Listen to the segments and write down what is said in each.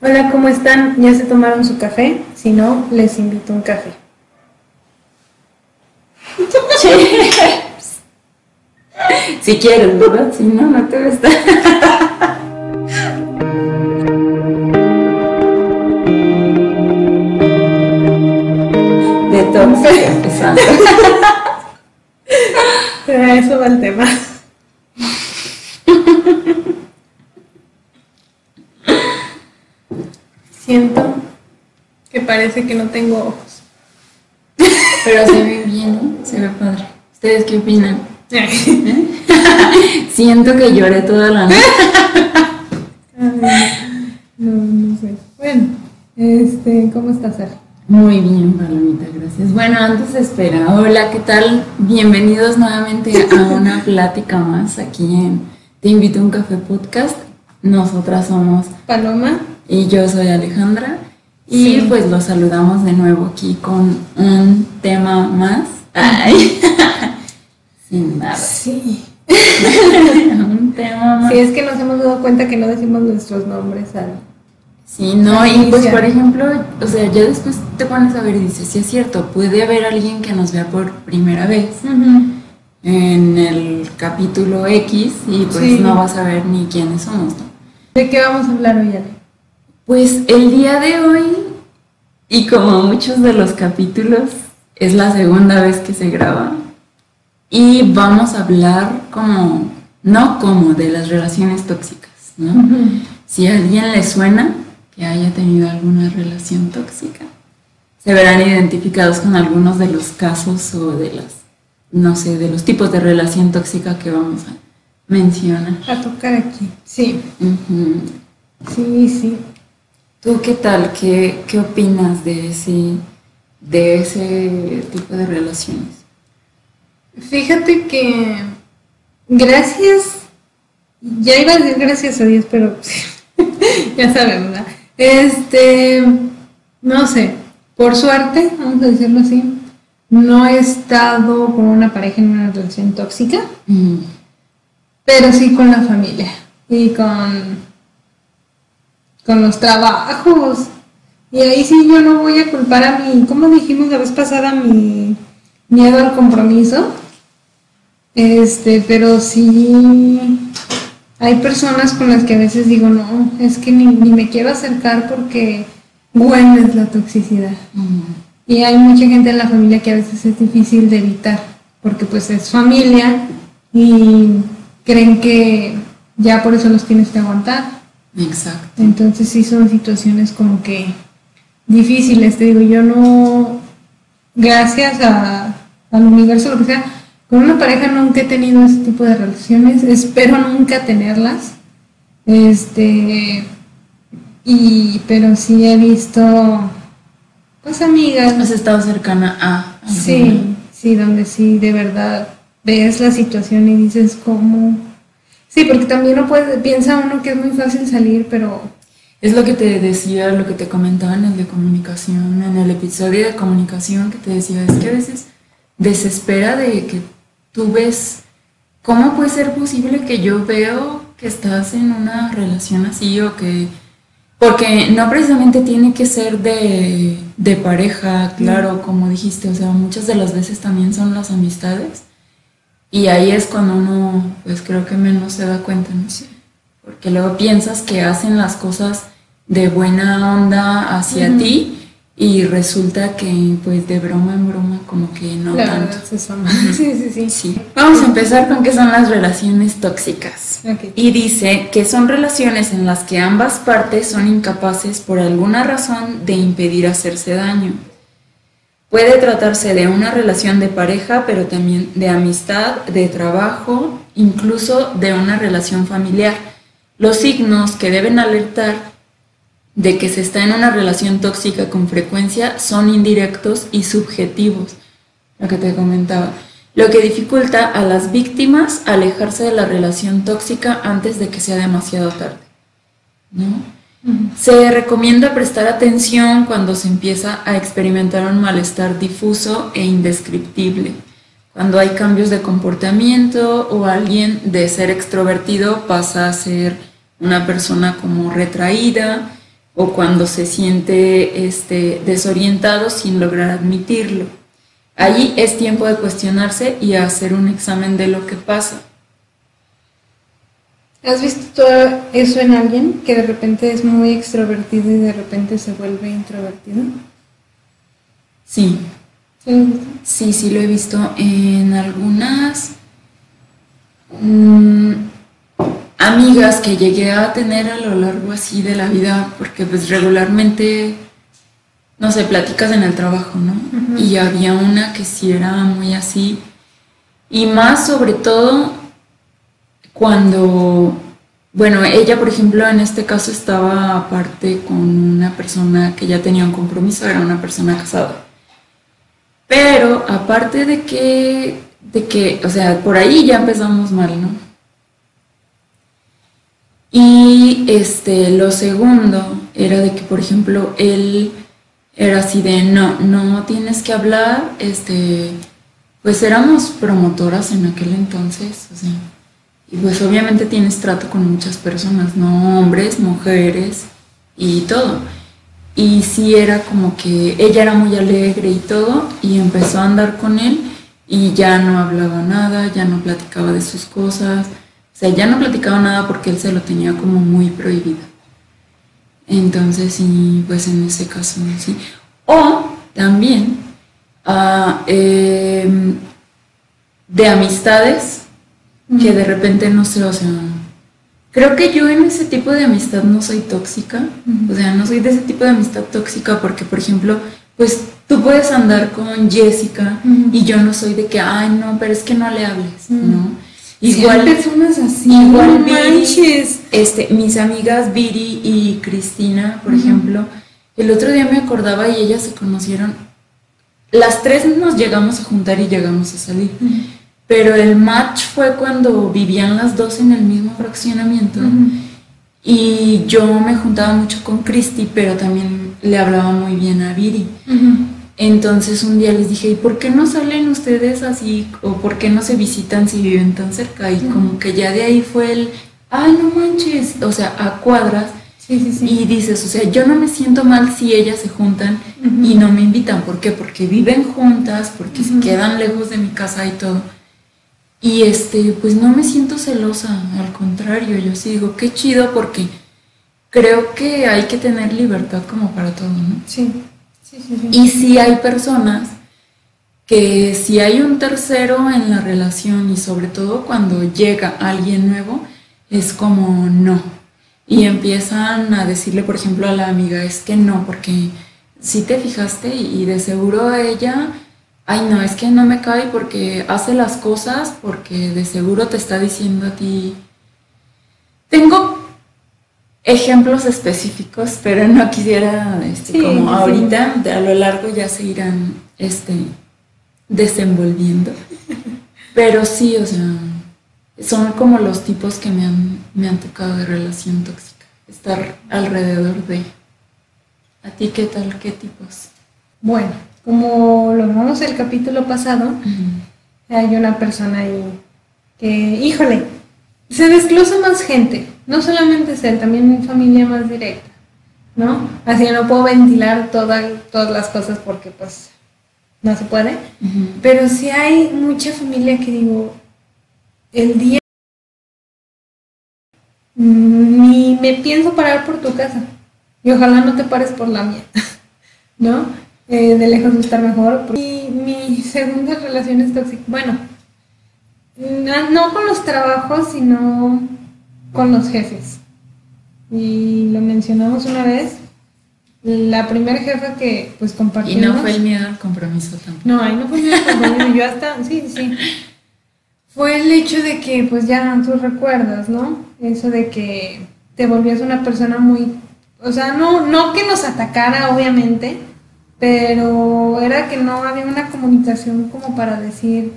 Hola, ¿cómo están? ¿Ya se tomaron su café? Si no, les invito un café. si quieren, ¿verdad? Si no, no te gusta. De todo, empezando. Eso va el tema. Siento que parece que no tengo ojos. Pero se ve bien, ¿no? Se ve padre. ¿Ustedes qué opinan? Siento que lloré toda la noche. no, no sé. Bueno, este, ¿cómo estás, Ari? Muy bien, Palomita, gracias. Bueno, antes espera, hola, ¿qué tal? Bienvenidos nuevamente a una plática más aquí en Te invito a un café podcast. Nosotras somos Paloma y yo soy Alejandra y Sí. pues los saludamos de nuevo aquí con un tema más. Ay. Sin nada. Sí. un tema más. Sí, es que nos hemos dado cuenta que no decimos nuestros nombres al. Sí, no, y pues por ejemplo, o sea, ya después te pones a ver y dices, sí es cierto, puede haber alguien que nos vea por primera vez en el capítulo X y pues Sí. no vas a ver ni quiénes somos, ¿no? ¿De qué vamos a hablar hoy, Ale? Pues el día de hoy, y como muchos de los capítulos, es la segunda vez que se graba. Y vamos a hablar como, no como, de las relaciones tóxicas, ¿no? Si a alguien le suena que haya tenido alguna relación tóxica, se verán identificados con algunos de los casos o de las, no sé, de los tipos de relación tóxica que vamos a mencionar. A tocar aquí. Sí, sí, sí. ¿Tú qué tal? ¿Qué, qué opinas de ese, de ese tipo de relaciones? Fíjate que gracias, ya iba a decir gracias a Dios, pero ya saben, ¿verdad? Este, no sé, por suerte, vamos a decirlo así, no he estado con una pareja en una relación tóxica, Mm, pero sí con la familia y con, con los trabajos. Y ahí sí yo no voy a culpar a mi, como dijimos la vez pasada, mi miedo al compromiso. Este, pero sí hay personas con las que a veces digo, no, es que ni, ni me quiero acercar porque huele la toxicidad. mm, Y hay mucha gente en la familia que a veces es difícil de evitar, porque pues es familia y creen que ya por eso los tienes que aguantar. Exacto. Entonces sí son situaciones como que difíciles, te digo, yo no, gracias a, al universo, lo que sea, con una pareja nunca he tenido ese tipo de relaciones, espero nunca tenerlas, este, y, pero sí he visto, pues amigas, ¿Has estado cercana a? alguna? Sí, sí, donde sí de verdad ves la situación y dices cómo. Sí, porque también no puede, piensa uno que es muy fácil salir, pero Es lo que te decía, lo que te comentaba en el de comunicación, en el episodio de comunicación que te decía, es que a veces desespera de que tú ves, ¿cómo puede ser posible que yo veo que estás en una relación así o que... Porque no precisamente tiene que ser de, de pareja, claro, como dijiste, o sea, muchas de las veces también son las amistades y ahí es cuando uno, pues creo que menos se da cuenta, ¿no? Porque luego piensas que hacen las cosas de buena onda hacia ti y resulta que pues de broma en broma como que no la tanto. Sí, sí, sí. Sí. Vamos a empezar con qué son las relaciones tóxicas. Y dice que son relaciones en las que ambas partes son incapaces por alguna razón de impedir hacerse daño. Puede tratarse de una relación de pareja, pero también de amistad, de trabajo, incluso de una relación familiar. Los signos que deben alertar de que se está en una relación tóxica con frecuencia son indirectos y subjetivos, lo que te comentaba, lo que dificulta a las víctimas alejarse de la relación tóxica antes de que sea demasiado tarde. ¿no? Se recomienda prestar atención cuando se empieza a experimentar un malestar difuso e indescriptible, cuando hay cambios de comportamiento o alguien de ser extrovertido pasa a ser una persona como retraída o cuando se siente este, desorientado sin lograr admitirlo. Allí es tiempo de cuestionarse y hacer un examen de lo que pasa. ¿Has visto eso en alguien que de repente es muy extrovertido y de repente se vuelve introvertido? Sí. ¿Sí, sí, lo he visto en algunas mm, amigas que llegué a tener a lo largo así de la vida, porque pues regularmente, no sé, platicas en el trabajo, ¿no? Y había una que sí era muy así, y más sobre todo cuando, bueno, ella por ejemplo en este caso estaba aparte con una persona que ya tenía un compromiso, era una persona casada. Pero aparte de que, de que, o sea, por ahí ya empezamos mal, ¿no? Y este, lo segundo era de que, por ejemplo, él era así de, no, no tienes que hablar, este, pues éramos promotoras en aquel entonces, o sea, y pues obviamente tienes trato con muchas personas, ¿no? Hombres, mujeres y todo. Y sí era como que ella era muy alegre y todo, y empezó a andar con él y ya no hablaba nada, ya no platicaba de sus cosas, o sea, ya no platicaba nada porque él se lo tenía como muy prohibido. Entonces, sí, pues en ese caso, sí. O también ah, em, de amistades que de repente no sé, o sea, creo que yo en ese tipo de amistad no soy tóxica, o sea, no soy de ese tipo de amistad tóxica porque, por ejemplo, pues tú puedes andar con Jessica y yo no soy de que, ay, no, pero es que no le hables, ¿no? Igual personas así, igual manches. este, mis amigas Viri y Cristina, por ejemplo, el otro día me acordaba y ellas se conocieron. Las tres nos llegamos a juntar y llegamos a salir. Pero el match fue cuando vivían las dos en el mismo fraccionamiento. Y yo me juntaba mucho con Cristi, pero también le hablaba muy bien a Viri. Entonces un día les dije, ¿y por qué no salen ustedes así? ¿O por qué no se visitan si viven tan cerca? Y como que ya de ahí fue el, ay, no manches, o sea, a cuadras. Y dices, o sea, yo no me siento mal si ellas se juntan y no me invitan. ¿Por qué? Porque viven juntas, porque se quedan lejos de mi casa y todo. Y este, pues no me siento celosa, al contrario, yo sí digo, qué chido porque creo que hay que tener libertad como para todo, ¿no? Sí. Y si hay personas que si hay un tercero en la relación y sobre todo cuando llega alguien nuevo, es como no. Y empiezan a decirle, por ejemplo, a la amiga, es que no, porque si te fijaste y de seguro a ella, ay no, es que no me cae porque hace las cosas, porque de seguro te está diciendo a ti. Tengo ejemplos específicos, pero no quisiera, este, como ahorita, a lo largo ya se irán este, desenvolviendo. pero sí, o sea, son como los tipos que me han, me han tocado de relación tóxica, estar alrededor de. ¿A ti qué tal? ¿Qué tipos? Bueno, como lo vimos el capítulo pasado, hay una persona ahí que, híjole, se desglosa más gente no solamente ser, también mi familia más directa, ¿no? Así no puedo ventilar todas las cosas porque pues no se puede, pero sí hay mucha familia que digo, el día ni me pienso parar por tu casa y ojalá no te pares por la mía, ¿no? Eh, de lejos de estar mejor. Y mi segunda relación es tóxica, bueno, no con los trabajos, sino con los jefes. Y lo mencionamos una vez. La primera jefa que pues compartimos. Y no fue el miedo al compromiso tampoco. No, ahí no fue el miedo al compromiso. Yo hasta, sí, sí. Fue el hecho de que pues ya tú recuerdas, ¿no? Eso de que te volvías una persona muy, o sea, no, no que nos atacara obviamente, pero era que no había una comunicación como para decir,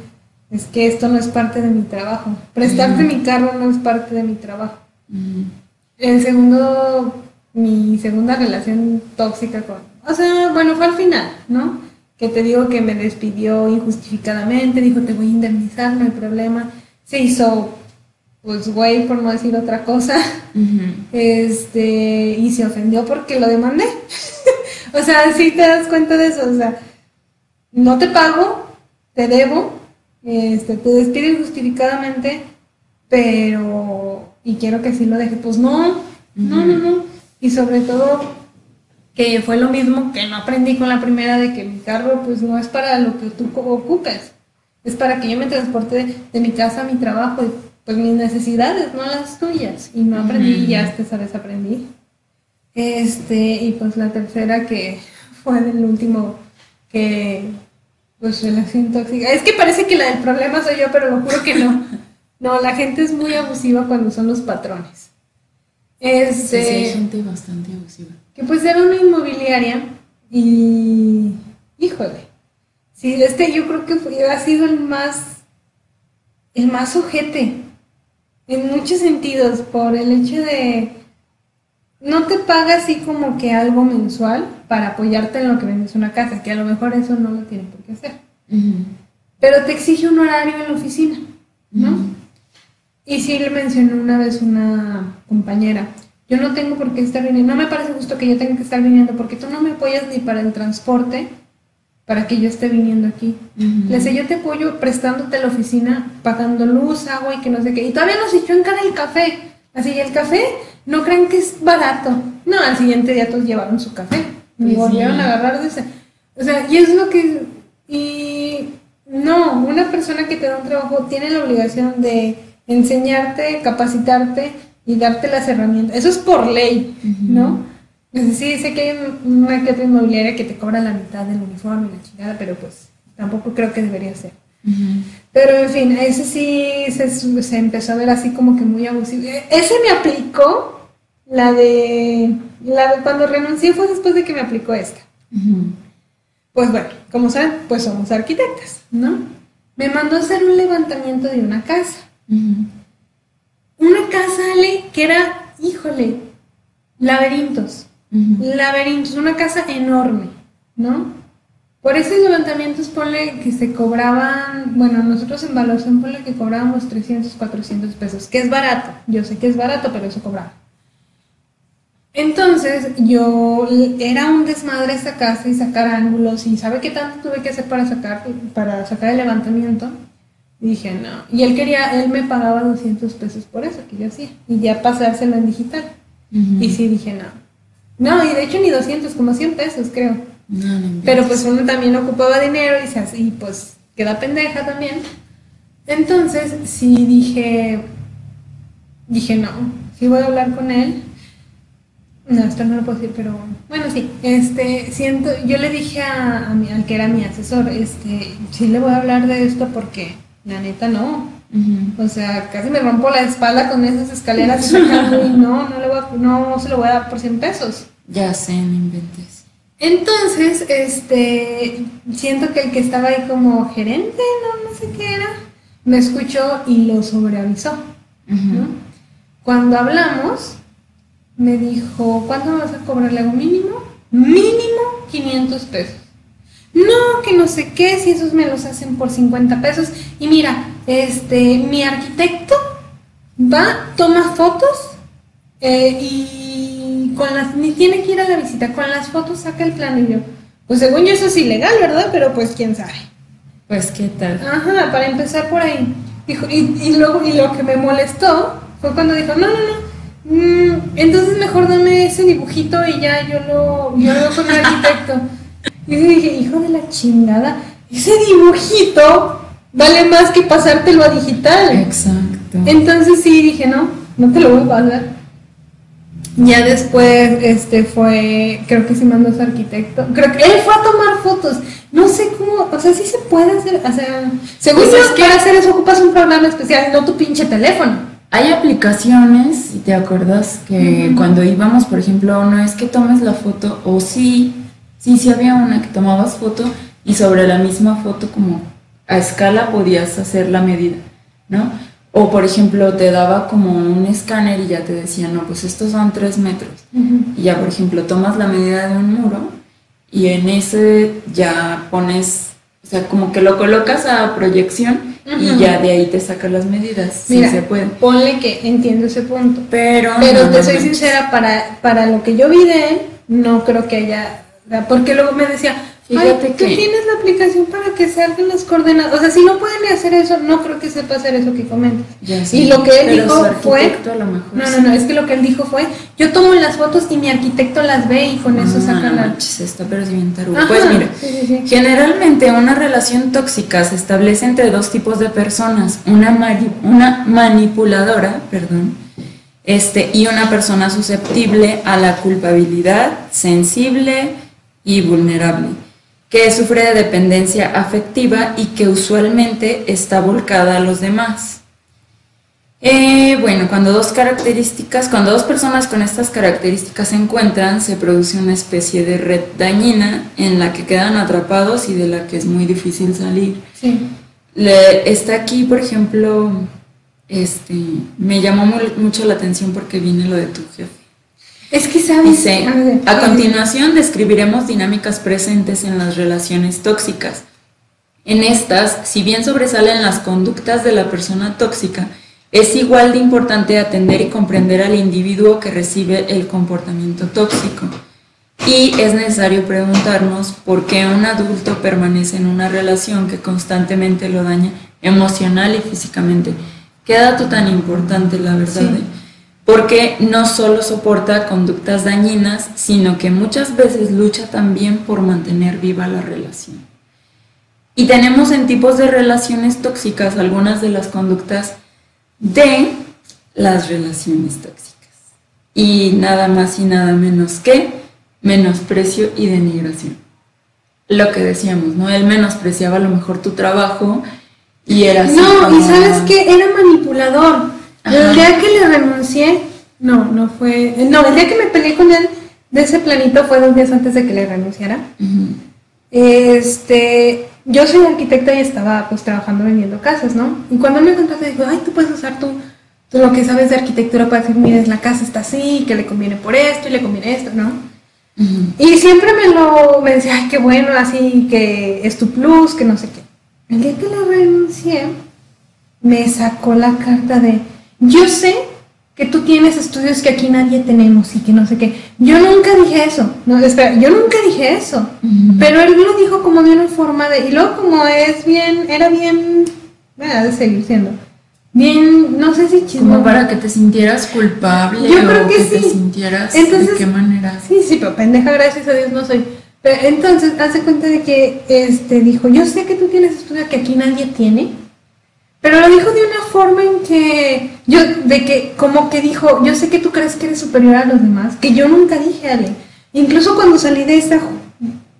es que esto no es parte de mi trabajo. Prestarte mi carro no es parte de mi trabajo. El segundo, mi segunda relación tóxica con, o sea, bueno, fue al final, ¿no? Que te digo que me despidió injustificadamente, dijo te voy a indemnizar, no hay problema. Se hizo pues güey, por no decir otra cosa, este, y se ofendió porque lo demandé. o sea, si te das cuenta de eso, o sea, no te pago, te debo, este, te despides justificadamente, pero, y quiero que sí lo deje, pues no, no, no, no, y sobre todo, que fue lo mismo que no aprendí con la primera de que mi carro pues no es para lo que tú ocupes, es para que yo me transporte de, mi casa a mi trabajo y pues mis necesidades, no las tuyas. Y no aprendí y ya esta vez aprendí. Este, y pues la tercera que fue el último que pues relación tóxica. Es que parece que la del problema soy yo, pero lo juro que no. No, la gente es muy abusiva cuando son los patrones. Este, sí, hay gente bastante abusiva. Que pues era una inmobiliaria y híjole. Sí, este yo creo que fue, ha sido el más el más ojete en muchos sentidos, por el hecho de no te paga así como que algo mensual para apoyarte en lo que vendes una casa, que a lo mejor eso no lo tiene por qué hacer. Pero te exige un horario en la oficina, ¿no? Y sí le mencionó una vez una compañera, yo no tengo por qué estar viniendo, no me parece justo que yo tenga que estar viniendo porque tú no me apoyas ni para el transporte, para que yo esté viniendo aquí. Le sé, yo te apoyo prestándote la oficina, pagando luz, agua y que no sé qué. Y todavía nos echó en cara el café. Así, el café, no crean que es barato. No, al siguiente día todos llevaron su café. Y pues volvieron a agarrar de ese. O sea, y es lo que... Y no, una persona que te da un trabajo tiene la obligación de enseñarte, capacitarte y darte las herramientas. Eso es por ley, ¿no? Sí, sé que hay una que otra inmobiliaria que te cobra la mitad del uniforme y la chingada, pero pues tampoco creo que debería ser. Pero en fin, ese sí se, empezó a ver así como que muy abusivo. E, ese me aplicó, la de, la de cuando renuncié fue después de que me aplicó esta. Pues bueno, como saben, pues somos arquitectas, ¿no? Me mandó a hacer un levantamiento de una casa. Una casa, Ale, que era, híjole, laberintos. Laberintos, una casa enorme, ¿no? Por esos levantamientos ponle que se cobraban, bueno, nosotros en evaluación ponle que cobrábamos 300, 400 pesos, que es barato, yo sé que es barato, pero eso cobraba. Entonces yo era un desmadre esta casa y sacar ángulos y sabe qué tanto tuve que hacer para sacar para sacar el levantamiento. Y dije, no. Y él quería, él me pagaba 200 pesos por eso que yo hacía y ya pasárselo en digital. Y sí dije, no. No, y de hecho ni 200, como 100 pesos, creo. Pero pues uno también ocupaba dinero y, se y pues queda pendeja también. Entonces, sí dije, dije, no, sí voy a hablar con él. No, esto no lo puedo decir, pero bueno, sí, este, siento, yo le dije a, a mi, al que era mi asesor, este, sí le voy a hablar de esto porque la neta no, o sea, casi me rompo la espalda con esas escaleras y no, no, le voy no se lo voy a dar por 100 pesos. Ya sé, me inventes. Entonces, este, siento que el que estaba ahí como gerente, no, no sé qué era, me escuchó y lo sobreavisó. Cuando hablamos, me dijo, ¿cuánto me vas a cobrar? Le mínimo, mínimo 500 pesos. No, que no sé qué, si esos me los hacen por 50 pesos. Y mira, este, mi arquitecto va, toma fotos eh, y con las, ni tiene que ir a la visita, con las fotos saca el plan y yo, pues según yo eso es ilegal, ¿verdad? Pero pues quién sabe. Pues qué tal. Ajá, para empezar por ahí. Dijo, y, luego, y lo que me molestó fue cuando dijo, no, no, no. Mm, entonces mejor dame ese dibujito y ya yo lo, yo lo con el arquitecto. Y dije, hijo de la chingada, ese dibujito vale más que pasártelo a digital. Exacto. Entonces sí dije, no, no te lo voy a pasar. Ya después, este fue, creo que sí mandó a su arquitecto. Creo que él fue a tomar fotos. No sé cómo, o sea, sí se puede hacer, o sea, según pues que para hacer eso ocupas un programa especial, no tu pinche teléfono. Hay aplicaciones, si te acuerdas, que cuando íbamos, por ejemplo, no es que tomes la foto, o sí, sí, sí había una que tomabas foto y sobre la misma foto como a escala podías hacer la medida, ¿no? O por ejemplo te daba como un escáner y ya te decía, no, pues estos son tres metros. Y ya por ejemplo tomas la medida de un muro y en ese ya pones, sea, como que lo colocas a proyección y ya de ahí te sacas las medidas. Mira, sí se puede. ponle que entiendo ese punto. Pero, Pero no, te soy sincera, para, para lo que yo vi de él, no creo que haya. Porque luego me decía, Fíjate Ay, tú que- tienes la aplicación para que salgan las coordenadas. O sea, si no pueden hacer eso, no creo que sepa hacer eso que comentas. Ya sé, Y lo que él dijo fue. arquitecto a lo mejor No, sí. no, no, es que lo que él dijo fue: Yo tomo las fotos y mi arquitecto las ve y con eso Ah, saca no la. manches, está pero es bien tarugo. Ajá, Pues mira, sí, sí, sí. generalmente una relación tóxica se establece entre dos tipos de personas, una, mari- una manipuladora, perdón, este, y una persona susceptible a la culpabilidad, sensible y vulnerable, que sufre de dependencia afectiva y que usualmente está volcada a los demás. Eh, bueno, cuando dos características, cuando dos personas con estas características se encuentran, se produce una especie de red dañina en la que quedan atrapados y de la que es muy difícil salir. Sí. Le- está aquí, por ejemplo, este, me llamó mu- mucho la atención porque viene lo de tu jefe. Es que sabes. Dice, a ver, a continuación describiremos dinámicas presentes en las relaciones tóxicas. En estas, si bien sobresalen las conductas de la persona tóxica, es igual de importante atender y comprender al individuo que recibe el comportamiento tóxico. Y es necesario preguntarnos por qué un adulto permanece en una relación que constantemente lo daña emocional y físicamente. Qué dato tan importante, la verdad. Sí. Porque no solo soporta conductas dañinas, sino que muchas veces lucha también por mantener viva la relación. Y tenemos en tipos de relaciones tóxicas algunas de las conductas de las relaciones tóxicas. Y nada más y nada menos que menosprecio y denigración. Lo que decíamos, ¿no? Él menospreciaba a lo mejor tu trabajo y era así No, y sabes que era manipulador. Ajá. El día que le renuncié, no, no fue. No, el día que me peleé con él de ese planito fue dos días antes de que le renunciara. Ujú. Este, yo soy arquitecta y estaba pues trabajando vendiendo casas, ¿no? Y cuando me contrató, dijo, ay, tú puedes usar tu, tú lo que sabes de arquitectura para decir, mira, la casa está así, que le conviene por esto y le conviene esto, ¿no? Ujú. Y siempre me lo, me decía, ay, qué bueno, así que es tu plus, que no sé qué. El día que le renuncié, me sacó la carta de, yo sé que tú tienes estudios que aquí nadie tenemos y que no sé qué. Yo nunca dije eso. No, espera, yo nunca dije eso. Pero él lo dijo como de una forma de, y luego como es bien, era bien, bueno, ha de seguir siendo, bien, no sé si chismoso. Como para que te sintieras culpable Yo o creo que te sintieras Entonces- de qué manera. Sí, sí, pero pendeja, gracias a Dios no soy. Pero entonces, hace cuenta de que este dijo, yo sé que tú tienes estudio que aquí nadie tiene, pero lo dijo de una forma en que, yo, de que, como que dijo, yo sé que tú crees que eres superior a los demás, que yo nunca dije, Ale. Incluso cuando salí de esa,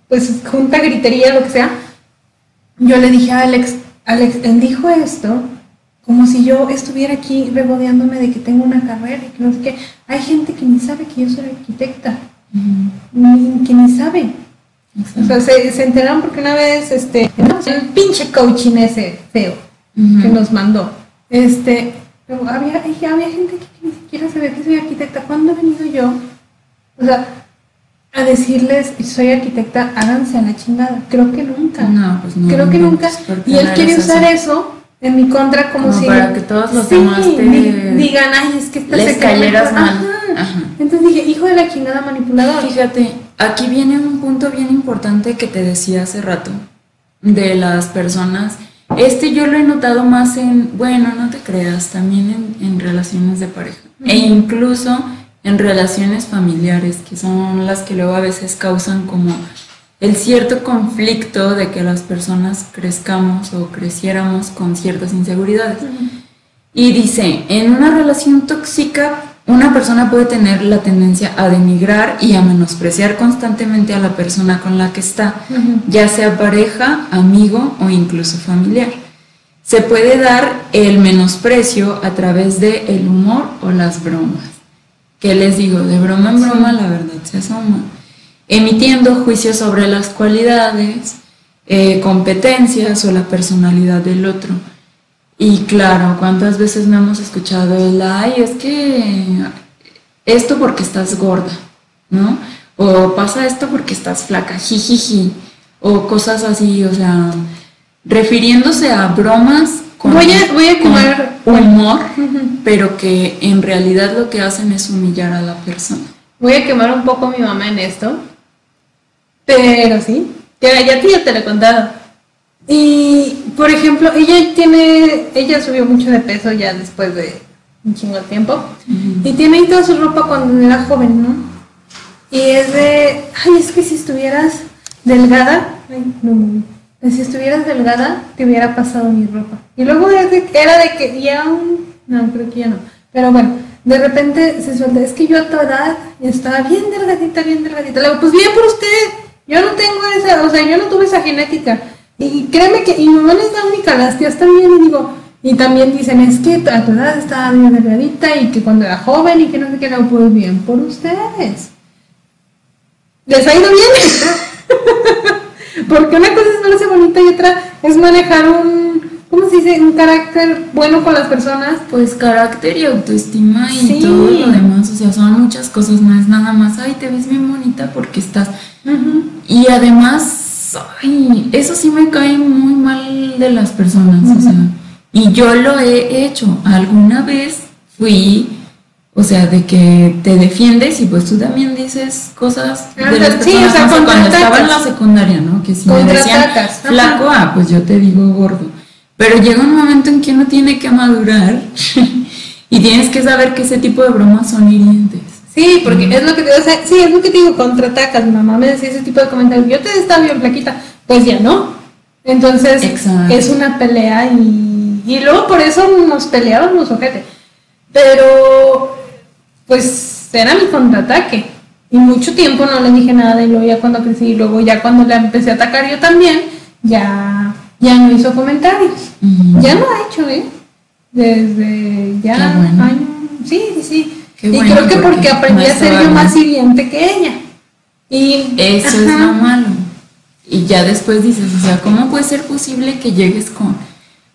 pues, junta, gritería, lo que sea, yo le dije a Alex, Alex, él dijo esto como si yo estuviera aquí regodeándome de que tengo una carrera y que no sé qué. Hay gente que ni sabe que yo soy arquitecta, ni, que ni sabe. O sea, se, se enteraron porque una vez, este, el pinche coaching ese feo Que nos mandó, este, pero había, y había gente que ni siquiera sabía que soy arquitecta. ¿Cuándo he venido yo? O sea, a decirles, soy arquitecta, háganse a la chingada. Creo que nunca. No, pues no. Creo que no, nunca. pues, ¿por qué Y él quiere usar eso en mi contra como, Como si... para que todos los Sí, demás te- di- digan, ay, es que esta les se cayeras mejor". mal. Ajá. Ajá. Entonces dije, hijo de la chingada manipulador. Fíjate, aquí viene un punto bien importante que te decía hace rato de las personas. Este yo lo he notado más en, bueno, no te creas, también en, en relaciones de pareja. E incluso en relaciones familiares, que son las que luego a veces causan como el cierto conflicto de que las personas crezcamos o creciéramos con ciertas inseguridades. Y dice, en una relación tóxica, una persona puede tener la tendencia a denigrar y a menospreciar constantemente a la persona con la que está, ya sea pareja, amigo o incluso familiar. Se puede dar el menosprecio a través de el humor o las bromas. ¿Qué les digo? De broma en broma la verdad se asoma. Emitiendo juicios sobre las cualidades, eh, competencias o la personalidad del otro. Y claro, ¿cuántas veces no hemos escuchado el, ay, es que esto porque estás gorda, ¿no? O pasa esto porque estás flaca, jijiji, o cosas así, o sea, refiriéndose a bromas con, Voy a- voy a con quemar- humor, pero que en realidad lo que hacen es humillar a la persona. Voy a quemar un poco a mi mamá en esto. Pero sí, ya a ti ya te lo he contado. Y, por ejemplo, ella tiene, ella subió mucho de peso ya después de un chingo de tiempo. Y tiene ahí toda su ropa cuando era joven, ¿no? Y es de, ay, es que si estuvieras delgada, ay, no, no, no. si estuvieras delgada, te hubiera pasado mi ropa. Y luego de- era de que ya un, no, creo que ya no. Pero bueno, de repente se suelta, es que yo a tu edad estaba bien delgadita, bien delgadita. Le digo, pues bien por usted, yo no tengo esa, o sea, yo no tuve esa genética. Y créeme que, y no es la única, las tías también, y digo, y también dicen, es que a tu edad estaba bien delgadita y que cuando era joven y que no sé qué, no, pues bien por ustedes. ¿Les ha ido bien? Porque una cosa es verse bonita y otra es manejar un, ¿cómo se dice? Un carácter bueno con las personas. Pues carácter y autoestima y Sí. todo lo demás, o sea, son muchas cosas, no es nada más, ay, te ves bien bonita porque estás... Y además, ay, eso sí me cae muy mal de las personas, o sea, y yo lo he hecho, alguna vez fui, o sea, de que te defiendes y pues tú también dices cosas de las sí, o personas, sea, no sé, cuando estaba en la secundaria, ¿no? Que si me decían flaco, ah, pues yo te digo gordo. Pero llega un momento en que uno tiene que madurar y tienes que saber que ese tipo de bromas son hirientes. Sí, porque es lo que te o sea, sí, es lo que te digo, contraatacas. Mi mamá me decía ese tipo de comentarios. Yo te estaba bien flaquita, pues ya no. Entonces Exacto. es una pelea y, y luego por eso nos peleábamos, ojete. Pero pues era mi contraataque. Y mucho tiempo no le dije nada y luego ya cuando crecí y luego ya cuando la empecé a atacar yo también, ya, ya no hizo comentarios. Ya lo ha hecho, ¿eh? Desde ya bueno. años. Sí, sí, sí. Qué y bueno, creo que porque porque aprendí no a ser yo más hiriente que ella. Y Eso es Ajá. lo malo. Y ya después dices, o sea, ¿cómo puede ser posible que llegues con,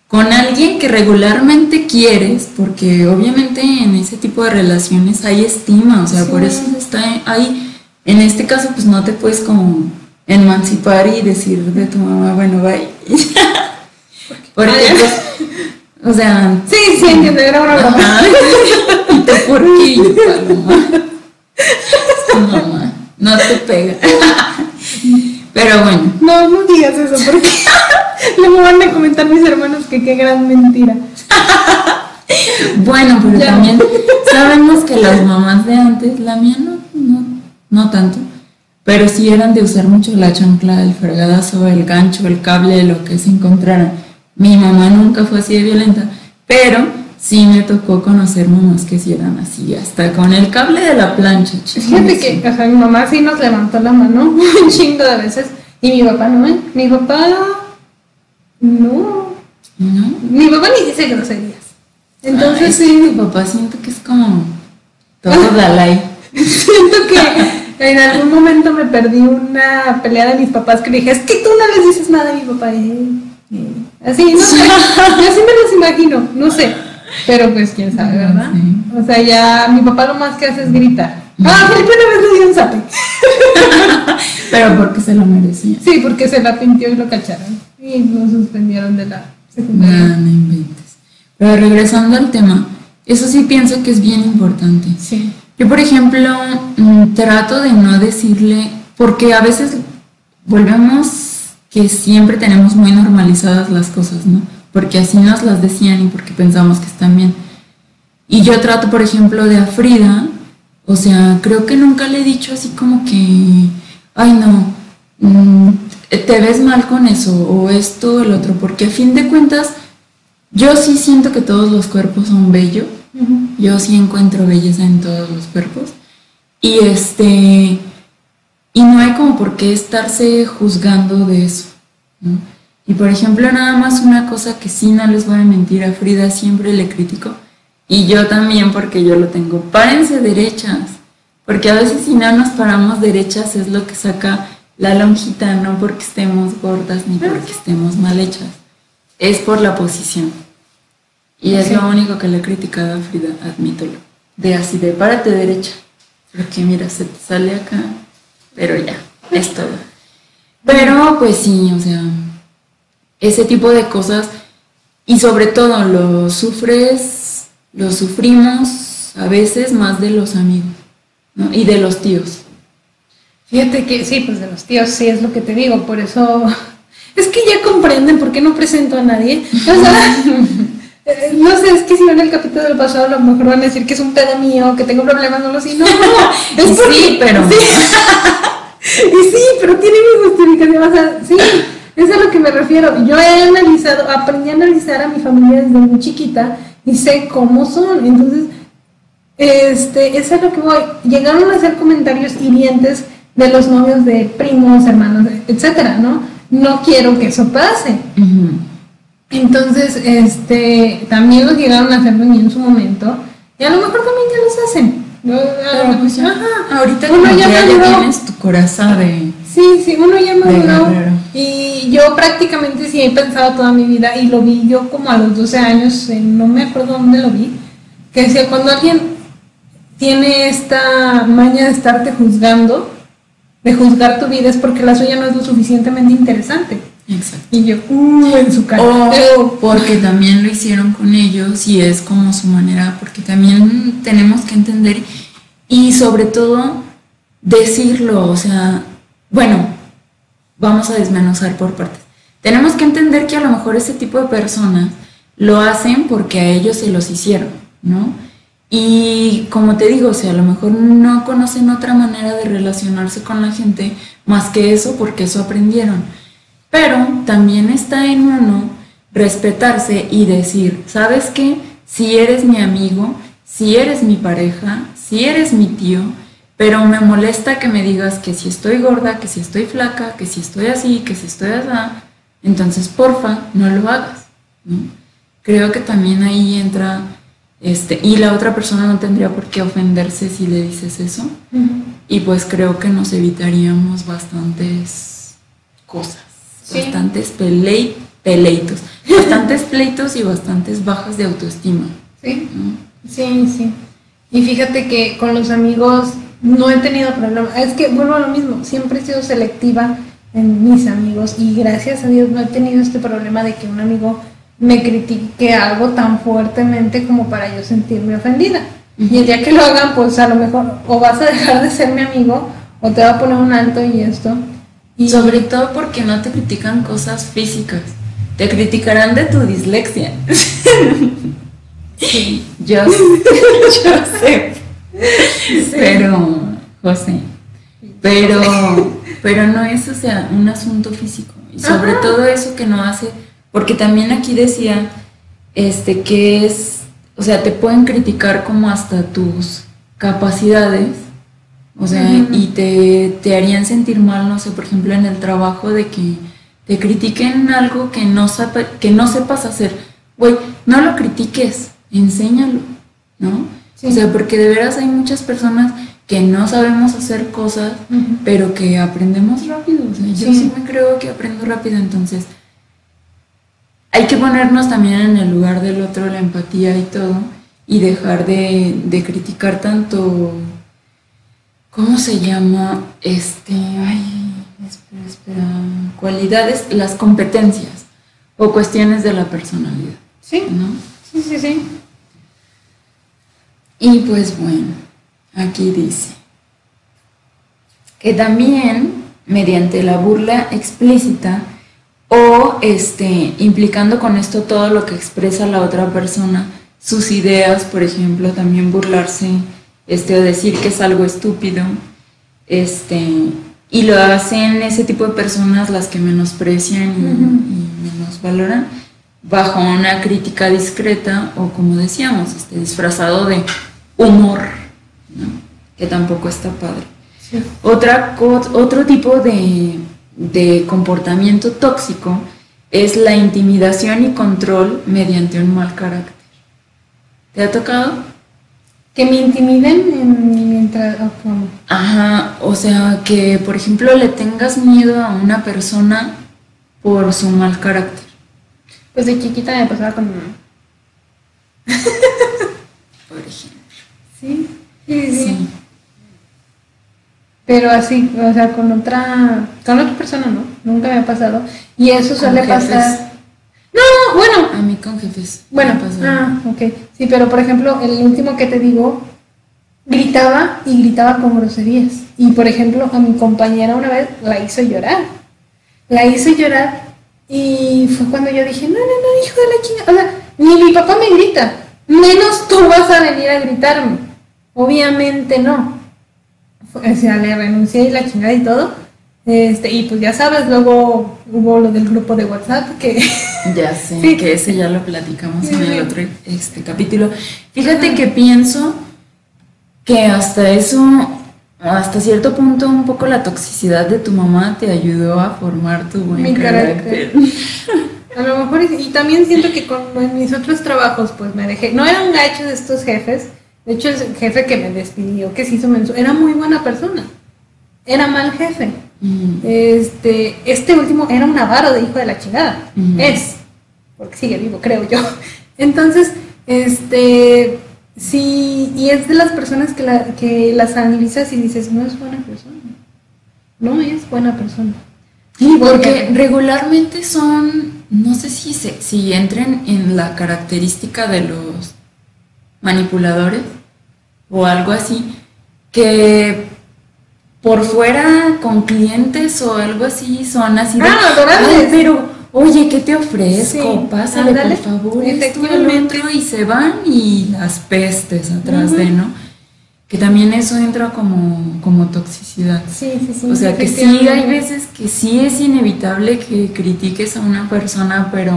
con alguien que regularmente quieres? Porque obviamente en ese tipo de relaciones hay estima, o sea, Sí. por eso está ahí. En este caso, pues no te puedes como emancipar y decir de tu mamá, bueno, bye. Porque, pues, o sea, sí, sí, entiendo, era una broma. Te paloma. Mamá. No te pega. Pero bueno, No, no digas eso porque luego van a comentar mis hermanos que qué gran mentira. bueno, pero Ya. también sabemos que las mamás de antes, la mía no, no, no tanto, pero sí eran de usar mucho la chancla, el fregadazo, el gancho, el cable, lo que se encontrara. Mi mamá nunca fue así de violenta, pero sí me tocó conocer mamás que sí eran así, hasta con el cable de la plancha. Fíjate que, o sea, mi mamá sí nos levantó la mano un chingo de veces y mi papá no, ¿eh? Mi papá no. ¿No? Mi papá ni dice groserías. Entonces sí, mi papá siento que es como todo Dalai. siento que en algún momento me perdí una pelea de mis papás que le dije, es que tú no les dices nada a mi papá. eh, eh". Así, no sé, yo sí me los imagino, no sé. Pero pues quién sabe, ¿verdad? Sí. O sea, ya mi papá lo más que hace es gritar. Ah, Felipe una vez le dio un zape. Pero porque se lo merecía. Sí, porque se la pintió y lo cacharon. Y lo suspendieron de la secundaria. no inventes. Pero regresando al tema, eso sí pienso que es bien importante. Sí. Yo, por ejemplo, mm, trato de no decirle, porque a veces volvemos que siempre tenemos muy normalizadas las cosas, ¿no? Porque así nos las decían y porque pensamos que están bien. Y yo trato, por ejemplo, de a Frida, o sea, creo que nunca le he dicho así como que, ay no, mm, te ves mal con eso, o esto o el otro, porque a fin de cuentas, yo sí siento que todos los cuerpos son bellos, yo sí encuentro belleza en todos los cuerpos. Y este. Y no hay como por qué estarse juzgando de eso. ¿no? Y por ejemplo, nada más una cosa que sí no les voy a mentir a Frida, siempre le critico. Y yo también, porque yo lo tengo. Párense derechas. Porque a veces si no nos paramos derechas es lo que saca la lonjita, no porque estemos gordas ni porque estemos mal hechas. Es por la posición. Y es Sí. lo único que le he criticado a Frida, admítelo. De así, de párate derecha. Porque mira, se te sale acá, pero ya, es todo. Pero pues sí, o sea, ese tipo de cosas y sobre todo lo sufres, lo sufrimos a veces más de los amigos ¿no? y de los tíos. Fíjate que sí, pues de los tíos sí es lo que te digo, por eso es que ya comprenden por qué no presento a nadie. O sea, eh, no sé, es que si ven el capítulo del pasado a lo mejor van a decir que es un pedo mío, que tengo problemas, no lo sé. No, no, es porque, sí, pero... y sí, pero tiene mi justificación. O sea, sí, es a lo que me refiero. Yo he analizado, aprendí a analizar a mi familia desde muy chiquita y sé cómo son. Entonces, este, eso es a lo que voy. Llegaron a hacer comentarios hirientes de los novios de primos, hermanos, etcétera, ¿no? No quiero que eso pase. Entonces, este, también los llegaron a hacer en su momento, y a lo mejor también ya los hacen. Pero, pues, ajá, ahorita uno ya, ya tienes tu corazón de... Sí, sí, uno ya maduró. Y yo prácticamente sí he pensado toda mi vida, y lo vi yo como a los 12 años, no me acuerdo dónde lo vi, que decía, cuando alguien tiene esta maña de estarte juzgando, de juzgar tu vida es porque la suya no es lo suficientemente interesante. Exacto. Y yo, uh, en su cara. O porque también lo hicieron con ellos y es como su manera, porque también tenemos que entender y sobre todo decirlo, o sea, bueno, vamos a desmenuzar por partes. Tenemos que entender que a lo mejor ese tipo de personas lo hacen porque a ellos se los hicieron, ¿no? Y como te digo, o sea, a lo mejor no conocen otra manera de relacionarse con la gente más que eso porque eso aprendieron. Pero también está en uno respetarse y decir, ¿sabes qué? Si eres mi amigo, si eres mi pareja, si eres mi tío, pero me molesta que me digas que si estoy gorda, que si estoy flaca, que si estoy así, que si estoy así, entonces porfa, no lo hagas. Creo que también ahí entra este, y la otra persona no tendría por qué ofenderse si le dices eso. Y pues creo que nos evitaríamos bastantes cosas, bastantes peleitos, bastantes pleitos y bastantes bajas de autoestima. Sí, sí, sí. Y fíjate que con los amigos no he tenido problemas. Es que vuelvo a lo mismo, siempre he sido selectiva en mis amigos y gracias a Dios no he tenido este problema de que un amigo me critique algo tan fuertemente como para yo sentirme ofendida. Y el día que lo hagan, pues a lo mejor o vas a dejar de ser mi amigo o te va a poner un alto y esto. Y sobre todo porque no te critican cosas físicas, te criticarán de tu dislexia. Sí. Yo, yo sé. Pero, José, pero, pero no es, o sea, un asunto físico. Y sobre todo eso que no hace porque también aquí decía este, que es, o sea, te pueden criticar como hasta tus capacidades, o sea, y te, te, harían sentir mal, no sé, por ejemplo, en el trabajo de que te critiquen algo que no, que no sepas hacer. Güey, no lo critiques, enséñalo, ¿no? O sea, porque de veras hay muchas personas que no sabemos hacer cosas, pero que aprendemos rápido. O sea, yo sí me creo que aprendo rápido, entonces hay que ponernos también en el lugar del otro, la empatía y todo, y dejar de, criticar tanto, ¿cómo se llama? Este, ay, espera, espera, cualidades, las competencias o cuestiones de la personalidad. Sí, ¿no? Sí, sí, sí. Y pues bueno, aquí dice que también mediante la burla explícita, o este, implicando con esto todo lo que expresa la otra persona, sus ideas, por ejemplo, también burlarse este, o decir que es algo estúpido, este, y lo hacen ese tipo de personas las que menosprecian y, menos valoran bajo una crítica discreta o como decíamos, este, disfrazado de humor, que tampoco está padre. Otra, otro tipo de de comportamiento tóxico es la intimidación y control mediante un mal carácter. ¿Te ha tocado? Que me intimiden mientras... Ajá, o sea, que por ejemplo le tengas miedo a una persona por su mal carácter. Pues de chiquita me pasaba con mi mamá. por ejemplo. Sí, sí. sí. Pero así, o sea, con otra, con otra persona no, nunca me ha pasado. Y eso suele pasar, No, bueno. A mí con jefes. Bueno, ah, ok. Sí, pero por ejemplo, el último que te digo, gritaba y gritaba con groserías. Y por ejemplo, a mi compañera una vez la hizo llorar. La hizo llorar y fue cuando yo dije, no, no, no, hijo de la chingada. O sea, ni mi papá me grita, menos tú vas a venir a gritarme. Obviamente no. O sea, le renuncié y la chingada y todo. Este, y pues ya sabes, luego hubo lo del grupo de WhatsApp que Ya sé, Sí. que ese ya lo platicamos Sí, en el otro este, capítulo. Fíjate que pienso que hasta eso, hasta cierto punto, un poco la toxicidad de tu mamá te ayudó a formar tu buen Mi carácter. carácter. A lo mejor, y también siento que con mis otros trabajos, pues me dejé. No eran gachos estos jefes. De hecho, el jefe que me despidió, que se hizo menso, era muy buena persona. Era mal jefe. Mm, Este, este último era un avaro de hijo de la chingada. Es, porque sigue vivo, creo yo. Entonces, este, sí, y es de las personas que, la, que las analizas y dices, no es buena persona. No es buena persona. Sí, porque regularmente son, no sé si, se, si entren en la característica de los manipuladores o algo así, que por fuera con clientes o algo así son así de, Ah, adorables. "Ay, pero oye, ¿qué te ofrezco? Sí, Pásale ándale, por favor, esto y el efectivamente. otro", y se van y las pestes atrás de. ¿no? Que también eso entra como, como toxicidad. Sí, sí, sí. O sea que sí, hay veces que sí es inevitable que critiques a una persona, pero,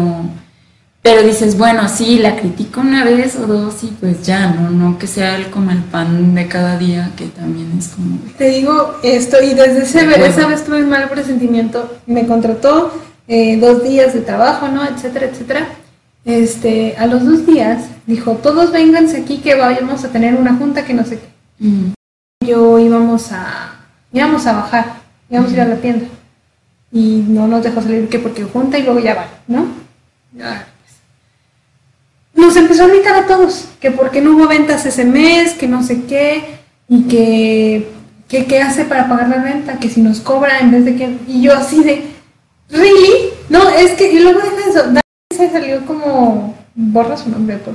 pero dices, bueno, sí, la critico una vez o dos y pues ya, ¿no? No que sea el, como el pan de cada día, que también es como... Te digo esto, y desde ese, acuerdo. esa vez tuve un mal presentimiento. Me contrató eh, dos días de trabajo, ¿no? Etcétera, etcétera. Este, a los dos días dijo, todos vénganse aquí que vayamos a tener una junta que no sé qué. Mm, Yo íbamos a, íbamos a bajar, íbamos a ir a la tienda. Y no nos dejó salir que porque junta y luego ya van, ¿no? Nos empezó a gritar a todos, que porque no hubo ventas ese mes, que no sé qué, y que, qué hace para pagar la renta, que si nos cobra en vez de que... Y yo así de, ¿really? No, es que, y luego deja eso, salió como, borra su nombre, por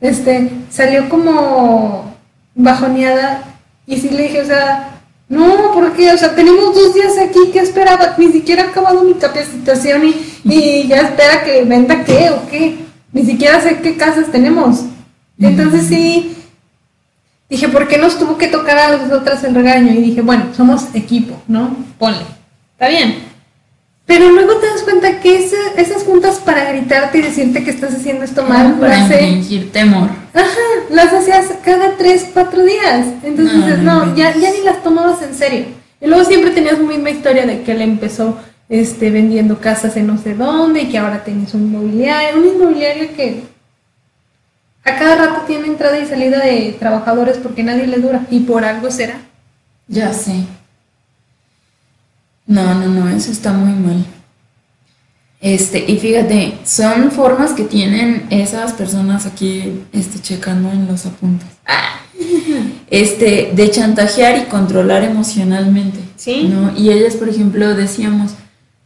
este, salió como bajoneada, y sí le dije, o sea, no, porque, o sea, tenemos dos días aquí, ¿qué esperaba? Ni siquiera ha acabado mi capacitación y, y ya espera que venda qué o qué. Ni siquiera sé qué casas tenemos. Entonces sí, dije, ¿por qué nos tuvo que tocar a nosotras el regaño? Y dije, bueno, somos equipo, ¿no? Ponle. Está bien. Pero luego te das cuenta que esas juntas para gritarte y decirte que estás haciendo esto mal, para las, he- infringir temor. ajá, las hacías cada tres, cuatro días. Entonces No, dices, no, no, no. ya, ya ni las tomabas en serio. Y luego siempre tenías muy misma historia de que él empezó este, vendiendo casas en no sé dónde y que ahora tienes un inmobiliario, un inmobiliario que a cada rato tiene entrada y salida de trabajadores porque nadie le dura y por algo será. Ya sé. No, no, no, eso está muy mal. Este, y fíjate, son formas que tienen esas personas aquí, este, checando en los apuntes. Ah. Este, de chantajear y controlar emocionalmente. Sí. ¿no? Y ellas, por ejemplo, decíamos,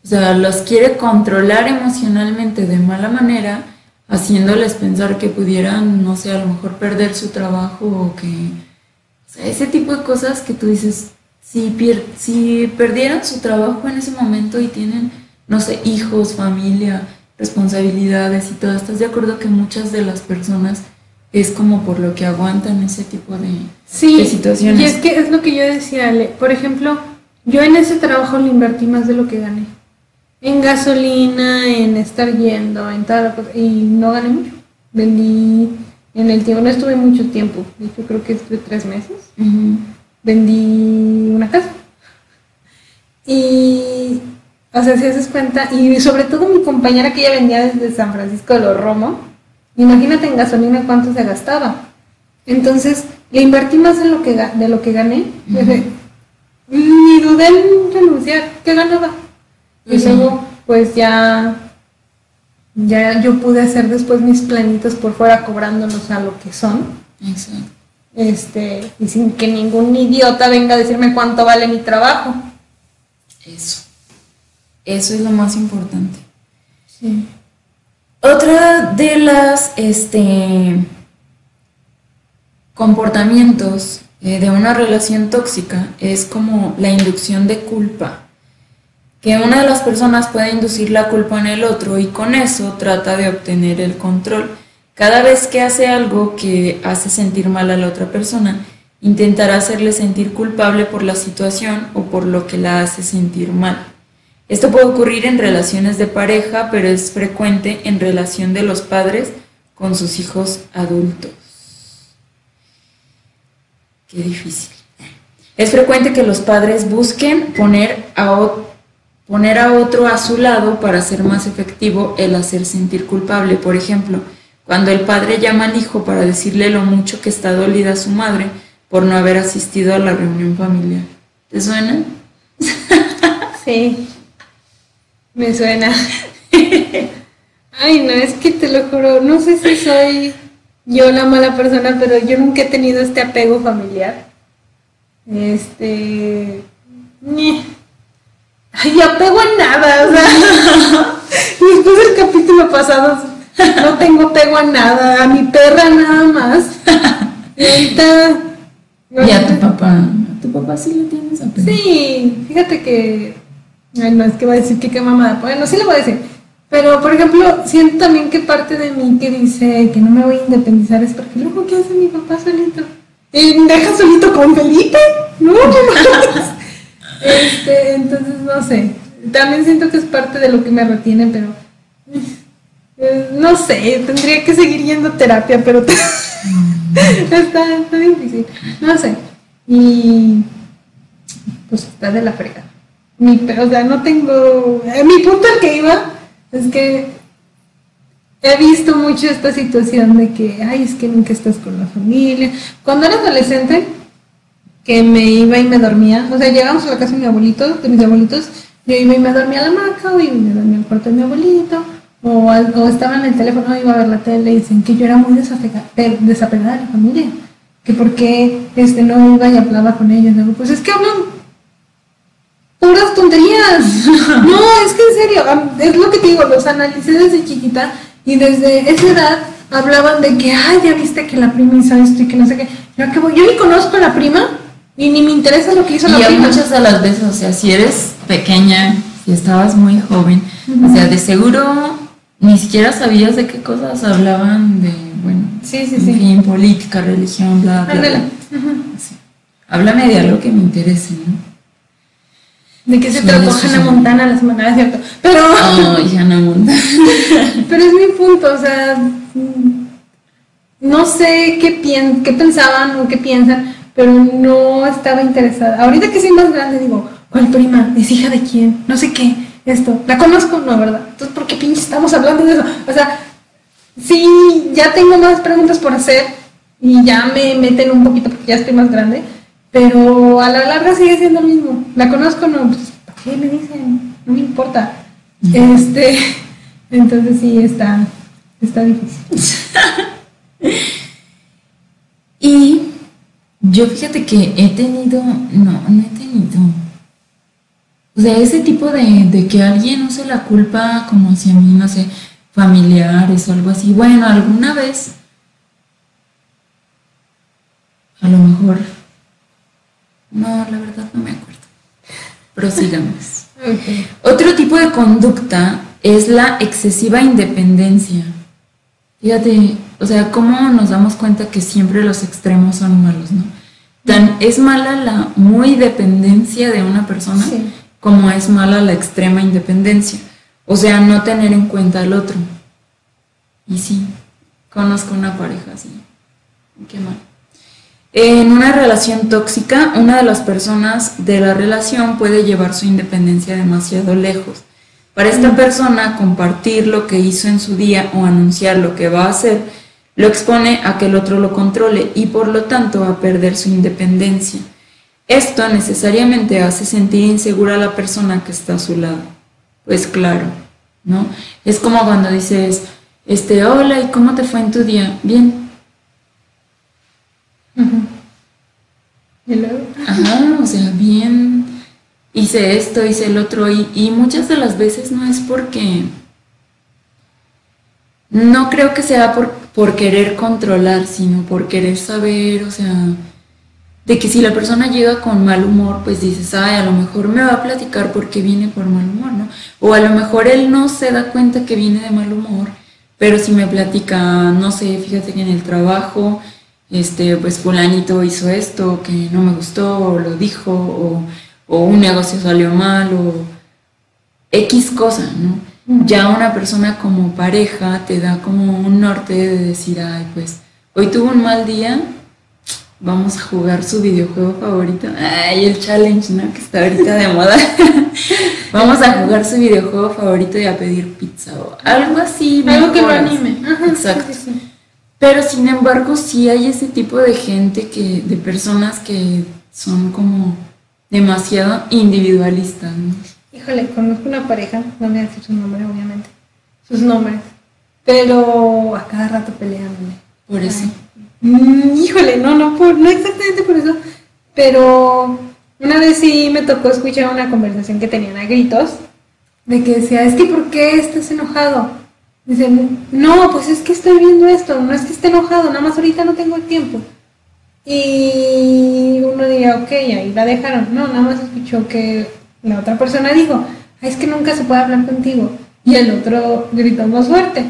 o sea, los quiere controlar emocionalmente de mala manera, haciéndoles pensar que pudieran, no sé, a lo mejor perder su trabajo o que, o sea, ese tipo de cosas que tú dices, si, pier- si perdieran su trabajo en ese momento y tienen, no sé, hijos, familia, responsabilidades y todo, ¿estás de acuerdo que muchas de las personas es como por lo que aguantan ese tipo de, Sí, de situaciones? y es que es lo que yo decía, Ale. Por ejemplo, yo en ese trabajo le invertí más de lo que gané. En gasolina, en estar yendo, en tal cosa, y no gané mucho. Vendí en el tiempo, no estuve mucho tiempo, de hecho creo que estuve tres meses. Ujú. Vendí una casa. Y, o sea, si haces cuenta, y sobre todo mi compañera que ella vendía desde San Francisco de los Romo, imagínate en gasolina cuánto se gastaba. Entonces, le invertí más de lo que, de lo que gané. Dije, Ni dudé en renunciar, que ganaba. Y luego, pues ya, ya yo pude hacer después mis planitos por fuera cobrándolos a lo que son. Exacto. Este, y sin que ningún idiota venga a decirme cuánto vale mi trabajo. Eso. Eso es lo más importante. Sí. Otra de las este, comportamientos eh, de una relación tóxica es como la inducción de culpa, que una de las personas puede inducir la culpa en el otro y con eso trata de obtener el control. Cada vez que hace algo que hace sentir mal a la otra persona, intentará hacerle sentir culpable por la situación o por lo que la hace sentir mal. Esto puede ocurrir en relaciones de pareja, pero es frecuente en relación de los padres con sus hijos adultos. Qué difícil. Es frecuente que los padres busquen poner a, otro a su lado para hacer más efectivo el hacer sentir culpable. Por ejemplo, cuando el padre llama al hijo para decirle lo mucho que está dolida su madre por no haber asistido a la reunión familiar. ¿Te suena? Sí, me suena. Ay, no, es que te lo juro, no sé si soy yo la mala persona, pero yo nunca he tenido este apego familiar. Este... Ay, apego en nada, o después del capítulo pasado no tengo apego a nada, a mi perra nada más. Y ahorita... Y a tu papá, a tu papá sí le tienes apego. Sí, fíjate que... Ay, no, es que va a decir que qué mamada. Bueno, sí le voy a decir. Pero, por ejemplo, siento también que parte de mí que dice que no me voy a independizar es porque luego, ¿qué hace mi papá solito? ¿Y deja solito con Felipe? No, no, Este, entonces, no sé. También siento que es parte de lo que me retiene, pero no sé, tendría que seguir yendo a terapia, pero está, está difícil. No sé. Y pues está de la frega. Mi, o sea, no tengo. Eh, mi punto al que iba es que he visto mucho esta situación de que, ay, es que nunca estás con la familia. Cuando era adolescente, que me iba y me dormía. O sea, llegamos a la casa de mi abuelito, de mis abuelitos, yo iba y me dormía a la hamaca, o iba y me dormía al cuarto de mi abuelito, o, o estaba en el teléfono, iba a ver la tele y dicen que yo era muy desapegada, desapegada de la familia, que porque este, no iba y hablaba con ellos. Digo, pues es que hablan puras tonterías. no, es que en serio, es lo que te digo, los analicé desde chiquita y desde esa edad hablaban de que, ay, ya viste que la prima hizo esto y que no sé qué. Yo, yo ni conozco a la prima y ni me interesa lo que hizo la y prima. muchas de las veces, o sea, si eres pequeña, si estabas muy joven, o sea, de seguro ni siquiera sabías de qué cosas hablaban de, bueno, sí, sí, en sí. fin, política, religión, bla, bla, bla. Sí. Háblame de algo que me interese, ¿no? ¿De qué se trató Hannah Montana la semana, es cierto? Pero... Ay, Hannah Montana. pero es mi punto, o sea, no sé qué, pien qué pensaban o qué piensan, pero no estaba interesada. Ahorita que soy más grande digo, ¿cuál prima? ¿Es hija de quién? No sé qué, esto. ¿La conozco? No, ¿verdad? Entonces, ¿por qué pinche estamos hablando de eso? O sea, sí, ya tengo más preguntas por hacer y ya me meten un poquito porque ya estoy más grande, pero a la larga sigue siendo lo mismo. ¿La conozco? No, pues, ¿para qué me dicen? No me importa. Este, entonces sí, está, está difícil. y yo fíjate que he tenido, no, no he tenido. O sea, ese tipo de, de que alguien use la culpa como si a mí, no sé, familiares o algo así. Bueno, alguna vez, a lo mejor, no, la verdad no me acuerdo. Prosigamos. Okay. Otro tipo de conducta es la excesiva independencia. Fíjate, o sea, cómo nos damos cuenta que siempre los extremos son malos, ¿no? Tan es mala la muy dependencia de una persona Sí. Como es mala la extrema independencia. O sea, no tener en cuenta al otro. Y sí, conozco una pareja así. Qué mal. En una relación tóxica, una de las personas de la relación puede llevar su independencia demasiado lejos. Para esta persona, compartir lo que hizo en su día o anunciar lo que va a hacer lo expone a que el otro lo controle y por lo tanto a perder su independencia. Esto necesariamente hace sentir insegura a la persona que está a su lado. Pues claro, ¿no? Es como cuando dices, este, hola, ¿y cómo te fue en tu día? Bien. Y luego, Ajá, o sea, bien. Hice esto, hice el otro y, y muchas de las veces no es porque no creo que sea por, por querer controlar, sino por querer saber, o sea, de que si la persona llega con mal humor, pues dices, ay, a lo mejor me va a platicar porque viene por mal humor, ¿no? O a lo mejor él no se da cuenta que viene de mal humor, pero si me platica, no sé, fíjate que en el trabajo, este, pues fulanito hizo esto, que no me gustó, o lo dijo, o, o un negocio salió mal, o X cosa, ¿no? Ya una persona como pareja te da como un norte de decir, ay, pues hoy tuvo un mal día, vamos a jugar su videojuego favorito. Ay, el challenge, ¿no? Que está ahorita de moda. vamos a jugar su videojuego favorito y a pedir pizza o algo así. Algo que lo anime. Exacto. Pero sin embargo, sí hay ese tipo de gente que, de personas que son como demasiado individualistas, ¿no? Híjole, conozco una pareja, no voy a decir su nombre, obviamente, sus nombres, pero a cada rato pelean. Por eso. Mm, híjole, no, no, por, no exactamente por eso, pero una vez sí me tocó escuchar una conversación que tenían a gritos, de que decía, es que ¿por qué estás enojado? Dicen, no, pues es que estoy viendo esto, no es que esté enojado, nada más ahorita no tengo el tiempo. Y uno diría, ok, ahí la dejaron. No, nada más escuchó que la otra persona dijo, es que nunca se puede hablar contigo. Y el otro gritó más fuerte,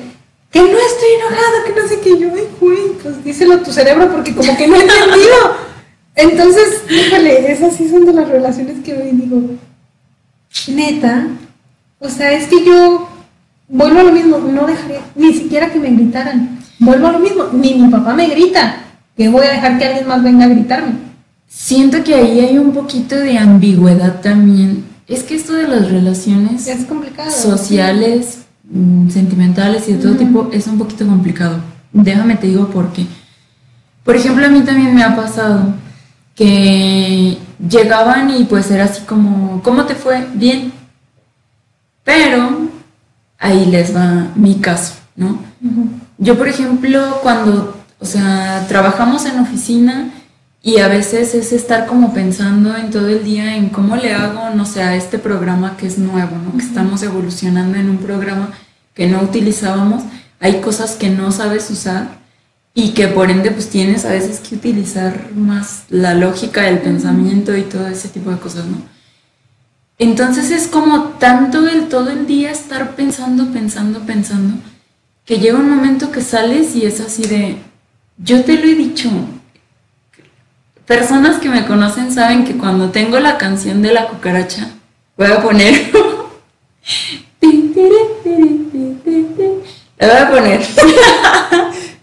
que no estoy enojado, que no sé qué. Yo, ay, güey, pues díselo a tu cerebro porque como que no he entendido. Entonces, híjole, esas sí son de las relaciones que hoy digo, neta, o sea, es que yo vuelvo a lo mismo, no dejaría ni siquiera que me gritaran. Vuelvo a lo mismo, ni mi papá me grita, que voy a dejar que alguien más venga a gritarme. Siento que ahí hay un poquito de ambigüedad también. Es que esto de las relaciones Es complicado. sociales, sentimentales y de todo tipo es un poquito complicado. Déjame te digo por qué. Por ejemplo, a mí también me ha pasado que llegaban y pues era así como, ¿cómo te fue? Bien. Pero ahí les va mi caso, ¿no? Yo, por ejemplo, cuando, o sea, trabajamos en oficina y a veces es estar como pensando en todo el día en cómo le hago, no sé, a este programa que es nuevo, ¿no? Que estamos evolucionando en un programa que no utilizábamos, hay cosas que no sabes usar y que por ende pues tienes a veces que utilizar más la lógica del pensamiento y todo ese tipo de cosas, ¿no? Entonces es como tanto el todo el día estar pensando, pensando, pensando, que llega un momento que sales y es así de, yo te lo he dicho. Personas que me conocen saben que cuando tengo la canción de la cucaracha, voy a poner... La voy a poner.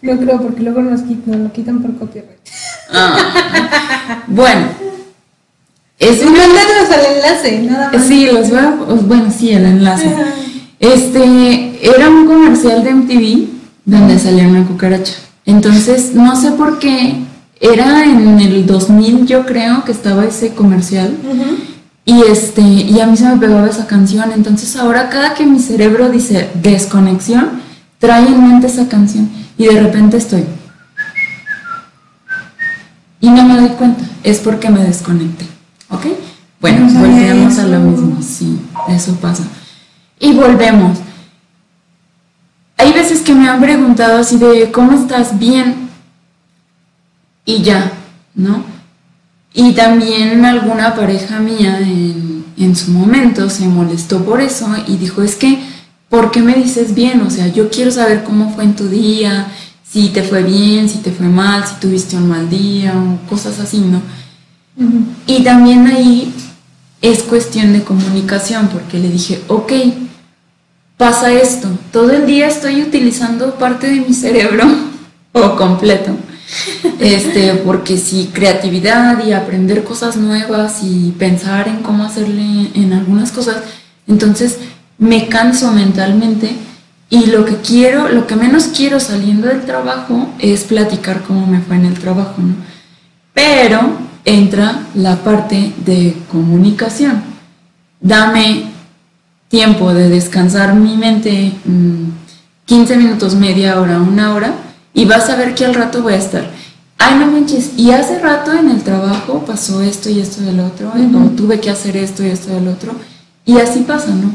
No creo, porque luego nos, quit- nos lo quitan por copyright. Ah. Bueno, es Y una... al enlace, nada más. Sí, los voy a... os- Bueno, sí, el enlace. Este, era un comercial de MTV donde salía una cucaracha. Entonces, no sé por qué, era en el 2000 yo creo que estaba ese comercial. Y este, y a mí se me pegaba esa canción. Entonces ahora cada que mi cerebro dice desconexión, trae en mente esa canción. Y de repente estoy. Y no me doy cuenta. Es porque me desconecté. ¿Ok? Bueno, No volvemos a lo mismo. Sí, eso pasa. Y volvemos. Hay veces que me han preguntado así de, ¿cómo estás? Bien. Y ya, ¿no? Y también alguna pareja mía en, en su momento se molestó por eso y dijo, es que, ¿por qué me dices bien? O sea, yo quiero saber cómo fue en tu día, si te fue bien, si te fue mal, si tuviste un mal día o cosas así, ¿no? Y también ahí es cuestión de comunicación, porque le dije, ok, pasa esto, todo el día estoy utilizando parte de mi cerebro o completo. Este, porque sí, creatividad y aprender cosas nuevas y pensar en cómo hacerle en algunas cosas, entonces me canso mentalmente y lo que quiero, lo que menos quiero saliendo del trabajo es platicar cómo me fue en el trabajo, ¿no? Pero entra la parte de comunicación. Dame tiempo de descansar mi mente, mm, 15 minutos, media hora, una hora, y vas a ver que al rato voy a estar. Ay, no manches, y hace rato en el trabajo pasó esto y esto del otro, Ujú. o tuve que hacer esto y esto del otro, y así pasa, ¿no?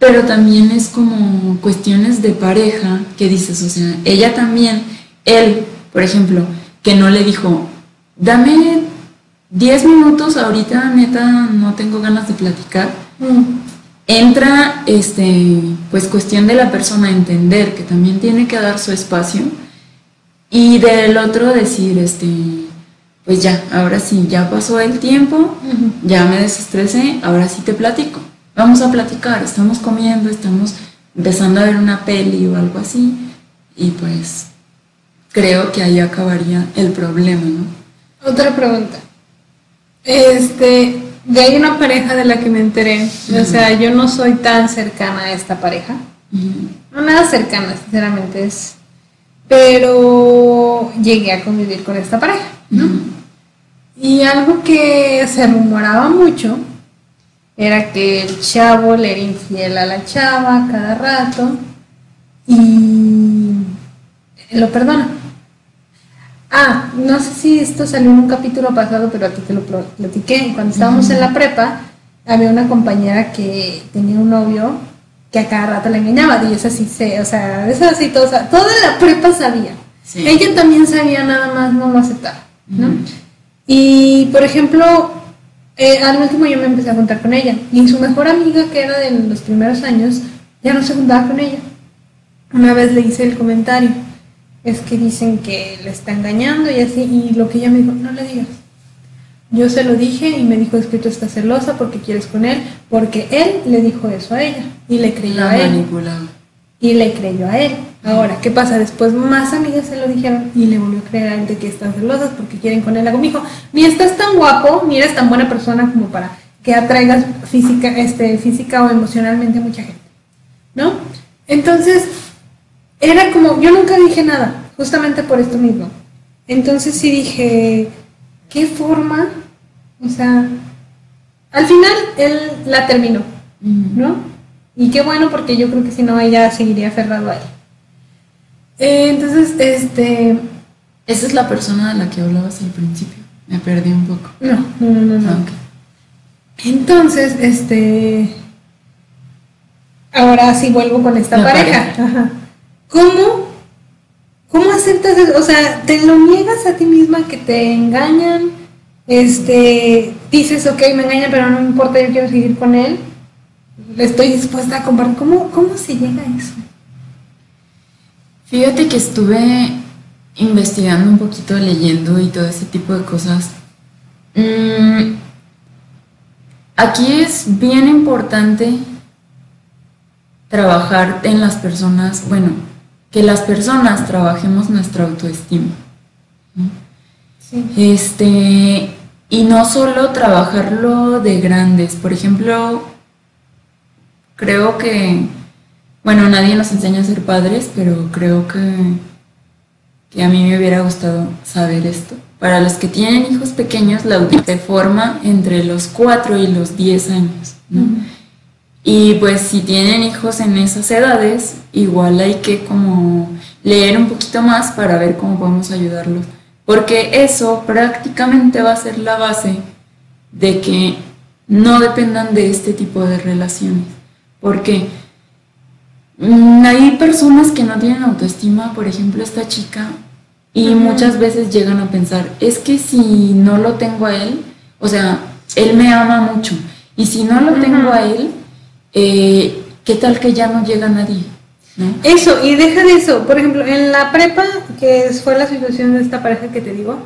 pero también es como cuestiones de pareja que dices, o sea, ella también, él, por ejemplo, que no le dijo, dame 10 minutos, ahorita neta no tengo ganas de platicar. Mm. Entra, este, pues cuestión de la persona entender que también tiene que dar su espacio y del otro decir, este, pues ya, ahora sí, ya pasó el tiempo, ya me desestresé, ahora sí te platico. Vamos a platicar, estamos comiendo, estamos empezando a ver una peli o algo así y pues creo que ahí acabaría el problema, ¿no? Otra pregunta. Este, de ahí una pareja de la que me enteré. O sea, yo no soy tan cercana a esta pareja. No nada cercana, sinceramente es. Pero llegué a convivir con esta pareja, ¿no? Y algo que se rumoraba mucho era que el chavo le era infiel a la chava cada rato y lo perdona. Ah, no sé si esto salió en un capítulo pasado, pero a ti te lo pl- platiqué. Cuando estábamos en la prepa, había una compañera que tenía un novio que a cada rato la engañaba. Y esa sí sé, o sea, esa sí, todo, toda la prepa sabía. Sí. Ella también sabía, nada más no lo aceptaba, ¿no? Y, por ejemplo, eh, al último yo me empecé a juntar con ella. Y su mejor amiga, que era de los primeros años, ya no se juntaba con ella. Una vez le hice el comentario. Es que dicen que le está engañando y así. Y lo que ella me dijo, no le digas. Yo se lo dije y me dijo, es que tú estás celosa porque quieres con él. Porque él le dijo eso a ella. Y le creyó La a él y le creyó a él. Ahora, ¿qué pasa? Después más amigas se lo dijeron y le volvió a creer a él de que están celosas porque quieren con él. Algo me dijo, ni estás tan guapo, ni eres tan buena persona como para que atraigas física, este, física o emocionalmente a mucha gente. ¿No? Entonces, era como, yo nunca dije nada, justamente por esto mismo. Entonces sí dije, ¿qué forma? O sea, al final él la terminó. ¿no? Y qué bueno porque yo creo que si no ella seguiría aferrado a él. Eh, entonces, este, Esa es la persona de la que hablabas al principio. Me perdí un poco. no, no, no, no. Ah. Entonces, este, ahora sí vuelvo con esta La pareja. pareja. Ajá. ¿Cómo, cómo aceptas eso? O sea, te lo niegas a ti misma que te engañan, este, dices, ok, me engañan, pero no me importa, yo quiero seguir con él. Estoy dispuesta a compartir. ¿Cómo, cómo se llega a eso? Fíjate que estuve investigando un poquito, leyendo y todo ese tipo de cosas. Mm, aquí es bien importante trabajar en las personas, bueno, que las personas trabajemos nuestra autoestima. Este, y no solo trabajarlo de grandes, por ejemplo, creo que, bueno, nadie nos enseña a ser padres, pero creo que, que a mí me hubiera gustado saber esto. Para los que tienen hijos pequeños, la autoestima se forma entre los 4 y los 10 años. Y pues si tienen hijos en esas edades, igual hay que como leer un poquito más para ver cómo podemos ayudarlos. Porque eso prácticamente va a ser la base de que no dependan de este tipo de relaciones. Porque mm, hay personas que no tienen autoestima, por ejemplo esta chica, y muchas veces llegan a pensar, es que si no lo tengo a él, o sea, él me ama mucho, y si no lo tengo a él, eh, ¿qué tal que ya no llega nadie? ¿no? Eso, y deja de eso. Por ejemplo, en la prepa, que fue la situación de esta pareja que te digo,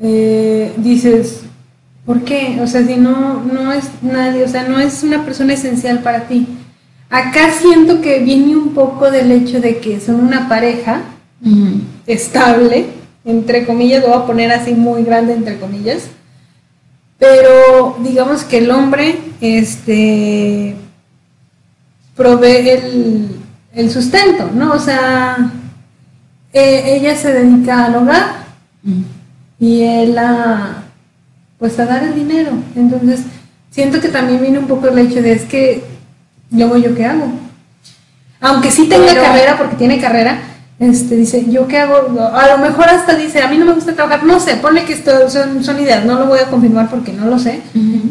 eh, dices, ¿por qué? O sea, si no, no es nadie, o sea, no es una persona esencial para ti. Acá siento que viene un poco del hecho de que son una pareja estable, entre comillas, lo voy a poner así muy grande, entre comillas. Pero digamos que el hombre, este, provee el, el sustento, ¿no? O sea, eh, ella se dedica al hogar y él a, pues a dar el dinero. Entonces, siento que también viene un poco el hecho de es que, luego yo qué hago. Aunque sí tenga Pero- carrera, porque tiene carrera, este, dice, ¿yo qué hago? A lo mejor hasta dice, a mí no me gusta trabajar, no sé, ponle que esto son, son ideas, no lo voy a confirmar porque no lo sé,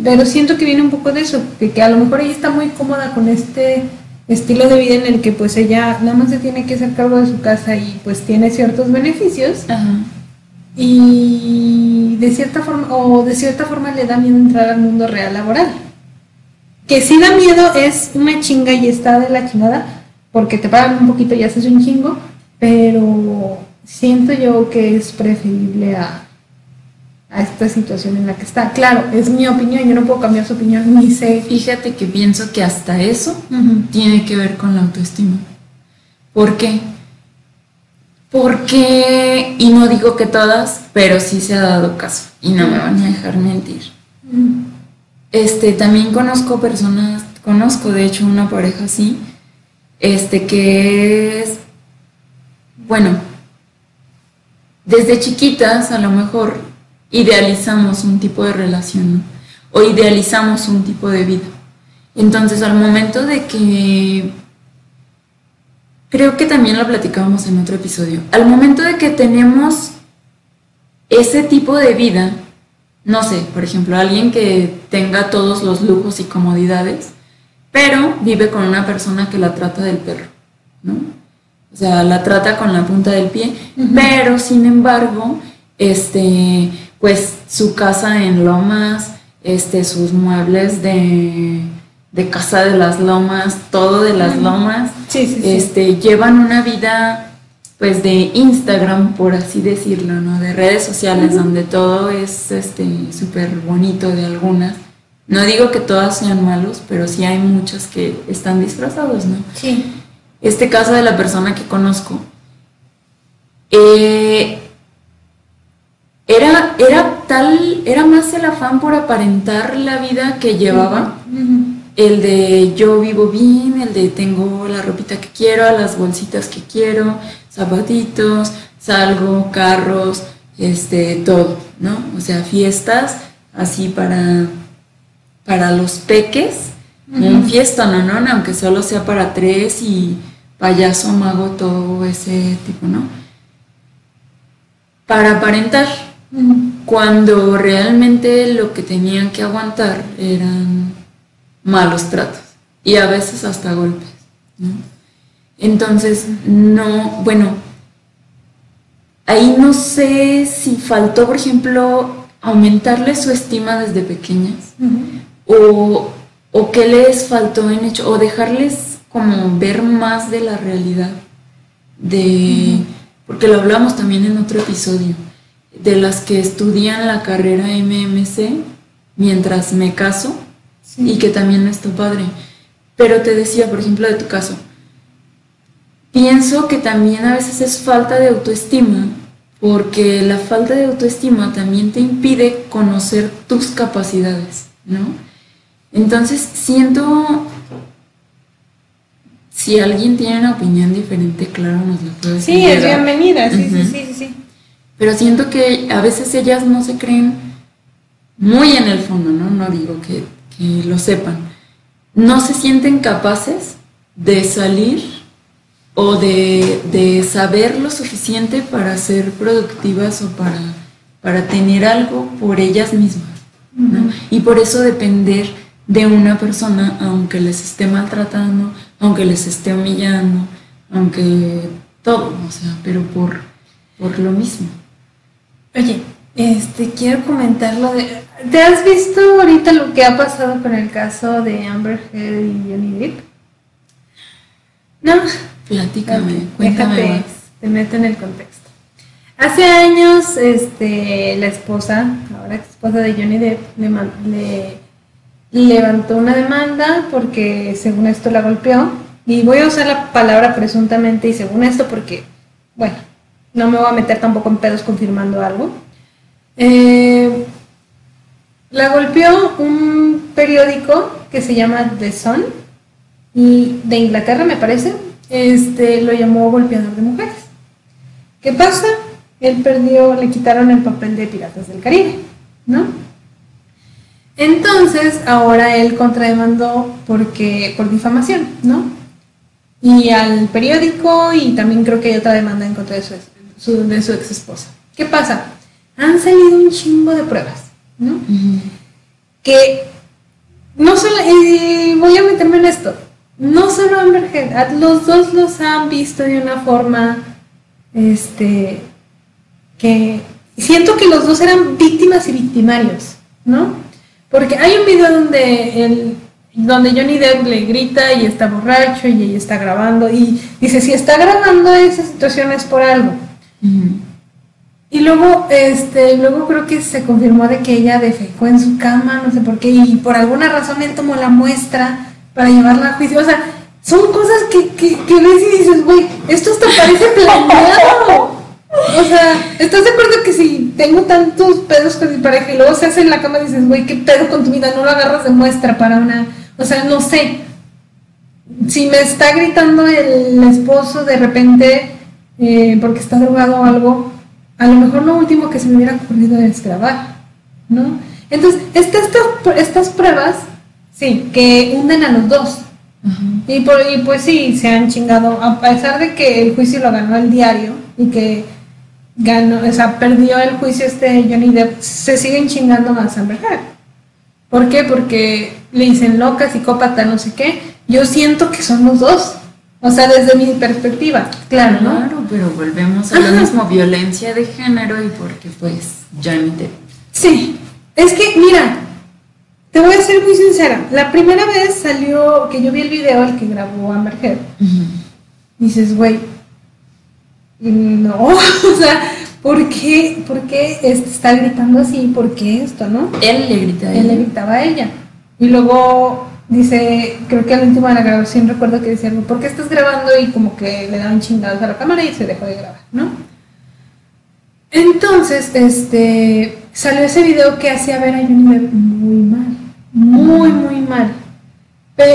pero siento que viene un poco de eso, de que a lo mejor ella está muy cómoda con este estilo de vida en el que pues ella nada más se tiene que hacer cargo de su casa y pues tiene ciertos beneficios Ajá. y de cierta forma o de cierta forma le da miedo entrar al mundo real laboral. Que sí da miedo es una chinga y está de la chingada porque te pagan un poquito y haces un chingo, pero siento yo que es preferible a a esta situación en la que está. Claro, es mi opinión, yo no puedo cambiar su opinión, ni sé. Fíjate que pienso que hasta eso tiene que ver con la autoestima. ¿Por qué? Porque, y no digo que todas, pero sí se ha dado caso, y no me van a dejar mentir. Este, también conozco personas, conozco de hecho una pareja así, este, que es, bueno, desde chiquitas a lo mejor idealizamos un tipo de relación ¿no? o idealizamos un tipo de vida. Entonces, al momento de que, creo que también lo platicábamos en otro episodio, al momento de que tenemos ese tipo de vida, no sé, por ejemplo, alguien que tenga todos los lujos y comodidades, pero vive con una persona que la trata del perro, ¿no? O sea, la trata con la punta del pie, pero sin embargo, este, pues su casa en Lomas, este, sus muebles de, de casa de las Lomas, todo de las Lomas, Sí, sí, sí. este, llevan una vida pues de Instagram, por así decirlo, ¿no? De redes sociales, donde todo es este súper bonito de algunas. No digo que todas sean malos, pero sí hay muchos que están disfrazados, ¿no? Sí. Este caso de la persona que conozco, eh, era, era tal, era más el afán por aparentar la vida que llevaba, el de yo vivo bien, el de tengo la ropita que quiero, las bolsitas que quiero, zapatitos, salgo, carros, este, todo, ¿no? O sea, fiestas así para, para los peques, un fiesta, ¿no? ¿no? Aunque solo sea para tres y payaso, mago, todo ese tipo, ¿no? Para aparentar, cuando realmente lo que tenían que aguantar eran malos tratos y a veces hasta golpes. ¿no? Entonces, no, bueno, ahí no sé si faltó, por ejemplo, aumentarle su estima desde pequeñas o, o qué les faltó en hecho, o dejarles como ver más de la realidad, de, porque lo hablamos también en otro episodio, de las que estudian la carrera MMC mientras me caso y que también está padre. Pero te decía, por ejemplo, de tu caso, pienso que también a veces es falta de autoestima, porque la falta de autoestima también te impide conocer tus capacidades, ¿no? Entonces siento, si alguien tiene una opinión diferente, claro, nos la puede decir. Sí, es bienvenida, sí, sí, sí, sí, sí. Pero siento que a veces ellas no se creen muy en el fondo, ¿no? No digo que, que lo sepan. No se sienten capaces de salir o de, de saber lo suficiente para ser productivas o para, para tener algo por ellas mismas. ¿no? Y por eso depender de una persona, aunque les esté maltratando, aunque les esté humillando, aunque todo, o sea, pero por, por lo mismo. Oye, este, quiero comentar lo de... ¿Te has visto ahorita lo que ha pasado con el caso de Amber Heard y Johnny Depp? No, Platícame, cuéntame déjate, más. te meto en el contexto. Hace años, este, la esposa, ahora esposa de Johnny Depp, le, le levantó una demanda porque según esto la golpeó. Y voy a usar la palabra presuntamente y según esto porque, bueno, no me voy a meter tampoco en pedos confirmando algo. Eh, la golpeó un periódico que se llama The Sun y de Inglaterra me parece, este lo llamó golpeador de mujeres. ¿Qué pasa? Él perdió, le quitaron el papel de Piratas del Caribe, ¿no? Entonces, ahora él contrademandó porque por difamación, ¿no? Y al periódico y también creo que hay otra demanda en contra de su, ex- su- de su ex esposa. ¿Qué pasa? Han salido un chingo de pruebas, ¿no? Que no solo, y voy a meterme en esto, no solo Amber Heard, los dos los han visto de una forma, este, que siento que los dos eran víctimas y victimarios, ¿no? Porque hay un video donde el, donde Johnny Depp le grita y está borracho y ella está grabando y dice, si está grabando esa situación es por algo. Y luego, este, luego creo que se confirmó de que ella defecó en su cama, no sé por qué, y por alguna razón él tomó la muestra para llevarla a juicio. O sea, son cosas que, que, que ves y dices, güey, esto hasta parece planeado. O sea, ¿estás de acuerdo que si tengo tantos pedos con mi pareja y luego se hace en la cama y dices, güey, qué pedo con tu vida? No lo agarras de muestra para una. O sea, no sé. Si me está gritando el esposo de repente eh, porque está drogado o algo, a lo mejor lo último que se me hubiera ocurrido es grabar, ¿no? Entonces, estas, estas pruebas, sí, que hunden a los dos. y, por, y pues sí, se han chingado, a pesar de que el juicio lo ganó el diario y que ganó, o sea, perdió el juicio este Johnny Depp, se siguen chingando más a Amber Heard. ¿Por qué? Porque le dicen loca, psicópata, no sé qué. Yo siento que son los dos. O sea, desde mi perspectiva, claro, ¿no? Claro, pero volvemos a lo mismo, violencia de género y porque pues Johnny Depp. Sí, es que, mira, te voy a ser muy sincera. La primera vez salió, que yo vi el video, el que grabó Amber Heard, dices, güey, no, o sea, ¿por qué, por qué está gritando así? ¿Por qué esto, no? Él le gritaba a ella. Él le gritaba a ella. Y luego dice, creo que al último de la grabación recuerdo que decía, ¿por qué estás grabando? Y como que le daban chingados a la cámara y se dejó de grabar, ¿no? Entonces, este, salió ese video que hacía ver a Johnny muy mal, muy, muy mal.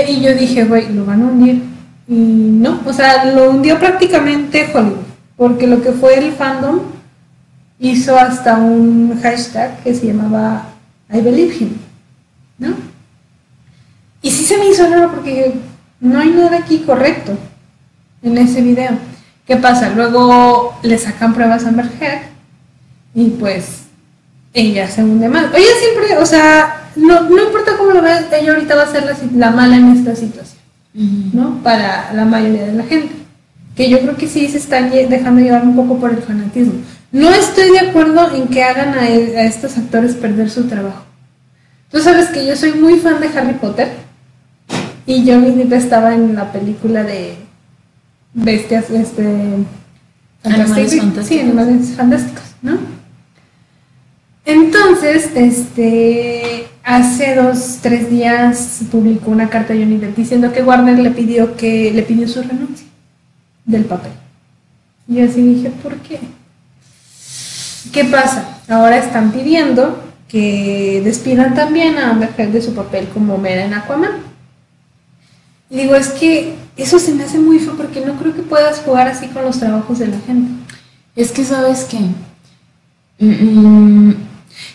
Y yo dije, güey, lo van a hundir. Y no, o sea, lo hundió prácticamente Hollywood porque lo que fue el fandom hizo hasta un hashtag que se llamaba I believe him, ¿no? Y sí se me hizo raro porque no hay nada aquí correcto en ese video. ¿Qué pasa? Luego le sacan pruebas a Amber Heard y pues ella se hunde más. Ella siempre, o sea, no, importa cómo lo veas, ella ahorita va a ser la, la mala en esta situación, ¿no? Para la mayoría de la gente que yo creo que sí se están dejando llevar un poco por el fanatismo. No estoy de acuerdo en que hagan a, estos actores perder su trabajo. Tú sabes que yo soy muy fan de Harry Potter y Johnny Depp estaba en la película de bestias, este, fantásticos. Sí, animales fantásticos, ¿no? Entonces, este, hace dos, tres días publicó una carta a Johnny Depp diciendo que Warner le pidió que le pidió su renuncia del papel. Y así dije, ¿por qué? ¿Qué pasa? Ahora están pidiendo que despidan también a Amber Heard de su papel como Mera en Aquaman. Y digo, es que eso se me hace muy feo porque no creo que puedas jugar así con los trabajos de la gente. Es que, ¿sabes qué? Mm, mm,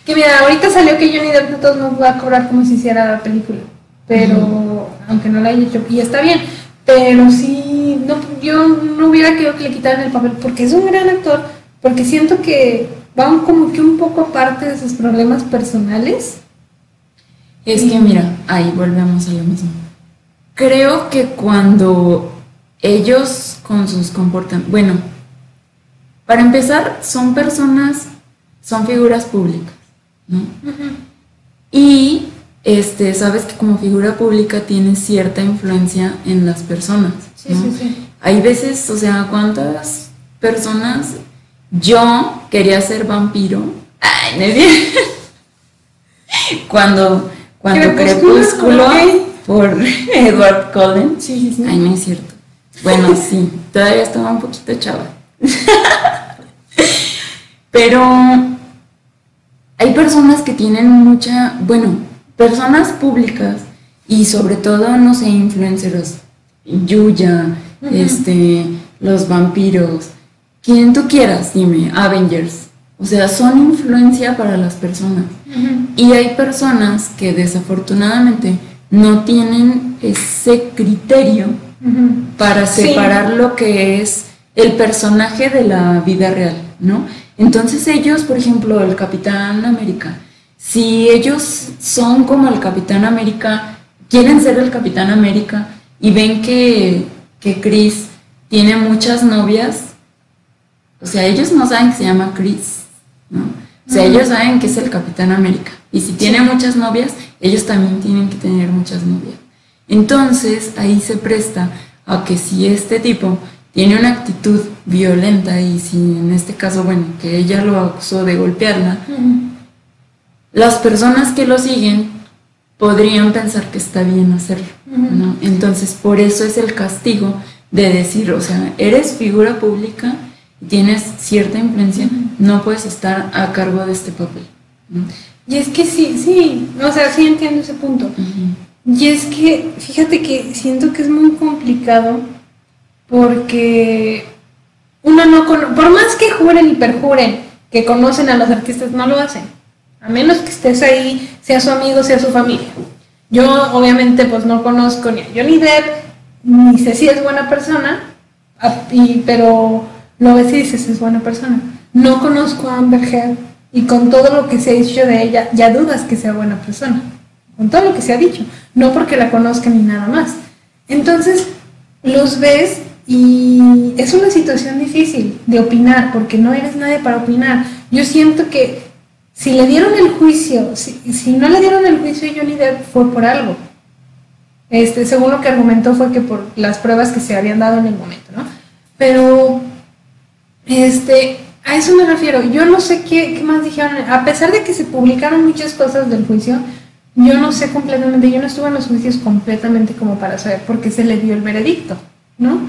que mira, ahorita salió que Johnny Depp no nos va a cobrar como si hiciera la película. Pero, aunque no la haya hecho, y está bien, pero sí, no, yo no hubiera querido que le quitaran el papel porque es un gran actor, porque siento que van como que un poco aparte de sus problemas personales. Es que mira, ahí volvemos a lo mismo. Creo que cuando ellos con sus comportamientos, bueno, para empezar, son personas, son figuras públicas, ¿no? Y este, sabes que como figura pública tienes cierta influencia en las personas. Sí, sí, sí. Hay veces, o sea, ¿cuántas personas? Yo quería ser vampiro. Ay, no Cuando, cuando Crepúsculo, por Edward Cullen. Sí, sí, Ay, no es cierto. Bueno, sí, todavía estaba un poquito chava. Pero hay personas que tienen mucha, bueno, personas públicas y sobre todo, no sé, influencers, Yuya, este, los vampiros, quien tú quieras, dime, Avengers. O sea, son influencia para las personas. Y hay personas que desafortunadamente no tienen ese criterio para separar lo que es el personaje de la vida real, ¿no? Entonces ellos, por ejemplo, el Capitán América, si ellos son como el Capitán América, quieren ser el Capitán América y ven que, que Chris tiene muchas novias, o sea, ellos no saben que se llama Chris, ¿no? O sea, ellos saben que es el Capitán América. Y si tiene muchas novias, ellos también tienen que tener muchas novias. Entonces, ahí se presta a que si este tipo tiene una actitud violenta y si en este caso, bueno, que ella lo acusó de golpearla, las personas que lo siguen podrían pensar que está bien hacerlo, ¿no? Entonces, por eso es el castigo de decir, o sea, eres figura pública, tienes cierta influencia, no puedes estar a cargo de este papel. Y es que sí, sí, o sea, sí entiendo ese punto. Y es que, fíjate que siento que es muy complicado porque uno no por más que juren y perjuren que conocen a los artistas, no lo hacen. A menos que estés ahí, sea su amigo, sea su familia. Yo obviamente pues no conozco ni a Johnny Depp, ni sé si es buena persona, y, pero lo ves y dices es buena persona. No conozco a Amber Heard y con todo lo que se ha dicho de ella, ya dudas que sea buena persona. Con todo lo que se ha dicho. No porque la conozca ni nada más. Entonces, los ves y es una situación difícil de opinar, porque no eres nadie para opinar. Yo siento que si le dieron el juicio, si, no le dieron el juicio a Johnny Depp fue por algo. Este, según lo que argumentó fue que por las pruebas que se habían dado en el momento, ¿no? Pero, este, a eso me refiero. Yo no sé qué, qué más dijeron. A pesar de que se publicaron muchas cosas del juicio, yo no sé completamente, yo no estuve en los juicios completamente como para saber por qué se le dio el veredicto, ¿no?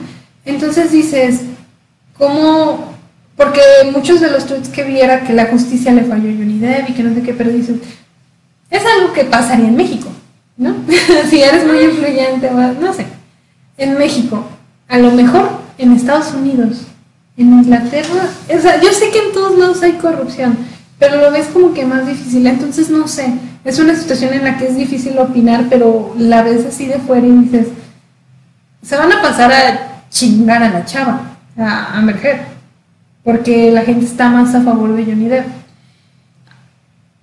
Entonces dices, ¿cómo? Porque muchos de los tweets que vi era que la justicia le falló a Johnny y que no sé qué, pero dices, es algo que pasaría en México, ¿no? si eres muy influyente, no sé. En México, a lo mejor en Estados Unidos, en Inglaterra, o sea, yo sé que en todos lados hay corrupción, pero lo ves como que más difícil, entonces no sé, es una situación en la que es difícil opinar, pero la ves así de fuera y dices, se van a pasar a chingar a la chava, a emerger porque la gente está más a favor de Johnny Depp.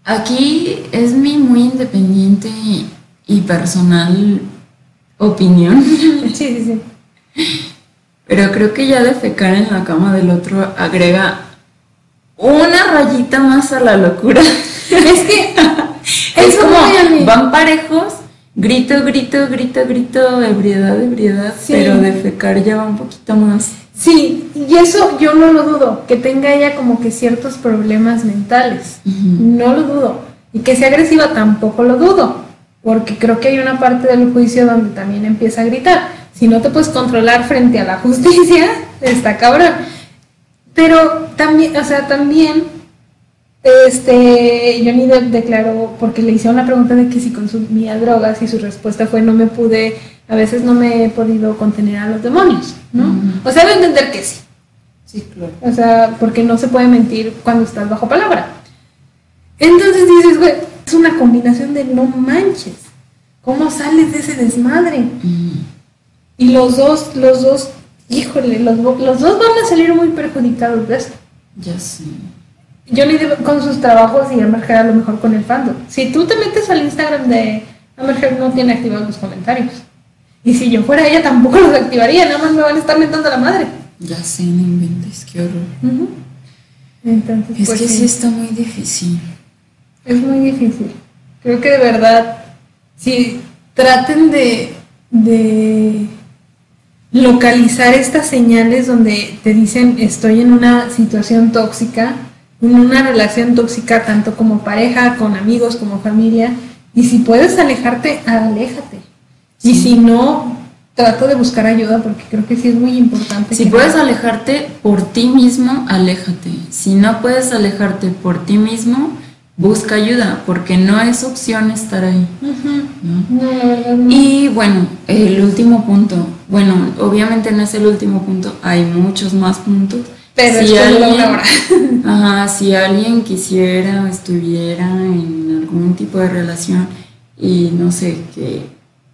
Aquí es mi muy independiente y, personal opinión. Sí, sí, sí. Pero creo que ya de fecar en la cama del otro agrega una rayita más a la locura. Es que es como van parejos, grito, grito, grito, grito, ebriedad, ebriedad, pero de fecar ya va un poquito más. Sí, y eso yo no lo dudo, que tenga ella como que ciertos problemas mentales, no lo dudo. Y que sea agresiva tampoco lo dudo, porque creo que hay una parte del juicio donde también empieza a gritar. Si no te puedes controlar frente a la justicia, está cabrón. Pero también, o sea, también este, Johnny Depp declaró, porque le hicieron la pregunta de que si consumía drogas y su respuesta fue no me pude, a veces no me he podido contener a los demonios, ¿no? O sea, debe entender que sí. Sí, claro. O sea, porque no se puede mentir cuando estás bajo palabra. Entonces dices, güey, es una combinación de no manches. ¿Cómo sales de ese desmadre? Y los dos, los dos, híjole, los, los dos van a salir muy perjudicados de esto. Ya sí. Johnny Depp con sus trabajos y Amber Heard a lo mejor con el fandom. Si tú te metes al Instagram de Amber Heard no tiene activados los comentarios. Y si yo fuera ella tampoco los activaría, nada más me van a estar mentando a la madre. Ya sé, no inventes, qué horror. Entonces, es pues que sí. está muy difícil. Es muy difícil. Creo que de verdad, si traten de, de localizar estas señales donde te dicen estoy en una situación tóxica, una relación tóxica tanto como pareja, con amigos, como familia. Y si puedes alejarte, aléjate. Y si no, trato de buscar ayuda porque creo que sí es muy importante. Si puedes alejarte por ti mismo, aléjate. Si no puedes alejarte por ti mismo, busca ayuda porque no es opción estar ahí. Y bueno, el último punto, bueno, obviamente no es el último punto, hay muchos más puntos pero si alguien, Ajá, si alguien quisiera o estuviera en algún tipo de relación y no sé, que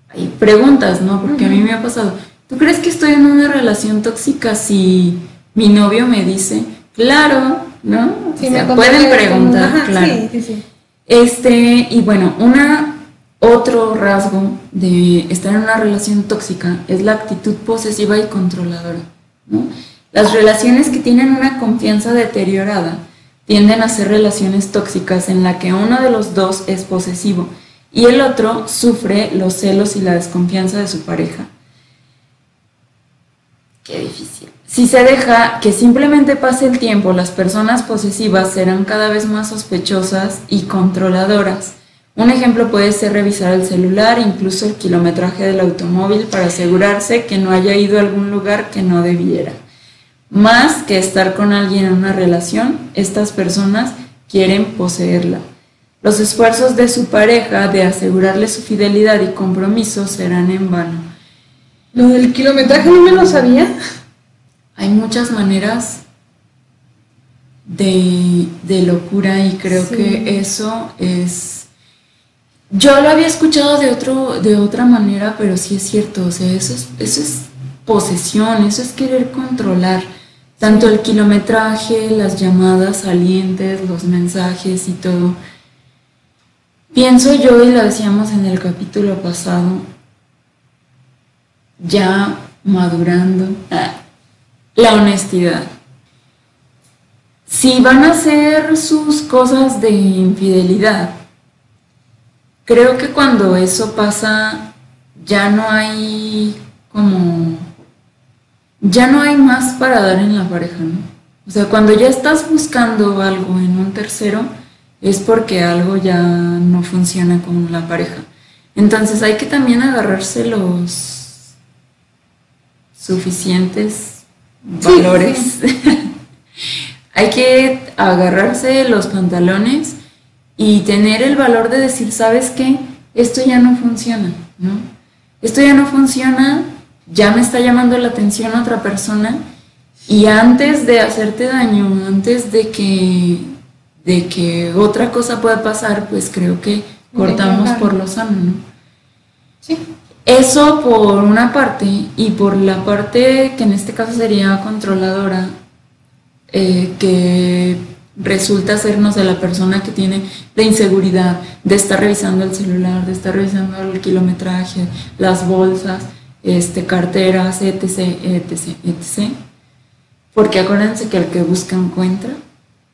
hay preguntas, ¿no? Porque a mí me ha pasado, ¿tú crees que estoy en una relación tóxica si mi novio me dice, claro, ¿no? Sí, me pueden preguntar, claro. Sí, sí, sí. Este, y bueno, una Otro rasgo de estar en una relación tóxica es la actitud posesiva y controladora. Las relaciones que tienen una confianza deteriorada tienden a ser relaciones tóxicas en la que uno de los dos es posesivo y el otro sufre los celos y la desconfianza de su pareja. Qué difícil. Si se deja que simplemente pase el tiempo, las personas posesivas serán cada vez más sospechosas y controladoras. Un ejemplo puede ser revisar el celular, incluso el kilometraje del automóvil para asegurarse que no haya ido a algún lugar que no debiera. Más que estar con alguien en una relación, estas personas quieren poseerla. Los esfuerzos de su pareja de asegurarle su fidelidad y compromiso serán en vano. Lo del kilometraje no me lo sabía. Hay muchas maneras de, locura y creo que eso es... Yo lo había escuchado de, otro, de otra manera, pero sí es cierto, o sea, eso es, eso es posesión, eso es querer controlar tanto el kilometraje, las llamadas salientes, los mensajes y todo. Pienso yo, y lo decíamos en el capítulo pasado, ya madurando, la honestidad. Si van a hacer sus cosas de infidelidad, creo que cuando eso pasa ya no hay como, ya no hay más para dar en la pareja, ¿no? O sea, cuando ya estás buscando algo en un tercero, es porque algo ya no funciona con la pareja. Entonces hay que también agarrarse los suficientes valores. Hay que agarrarse los pantalones y tener el valor de decir, ¿sabes qué? Esto ya no funciona, ¿no? Esto ya no funciona, ya me está llamando la atención otra persona y antes de hacerte daño, antes de que, de que otra cosa pueda pasar, pues creo que cortamos por lo sano, ¿no? Sí. Eso por una parte y por la parte que en este caso sería controladora, eh, que resulta sernos de la persona que tiene la inseguridad de estar revisando el celular, de estar revisando el kilometraje, las bolsas, este, carteras, etc., etc., etc. Porque acuérdense que el que busca encuentra.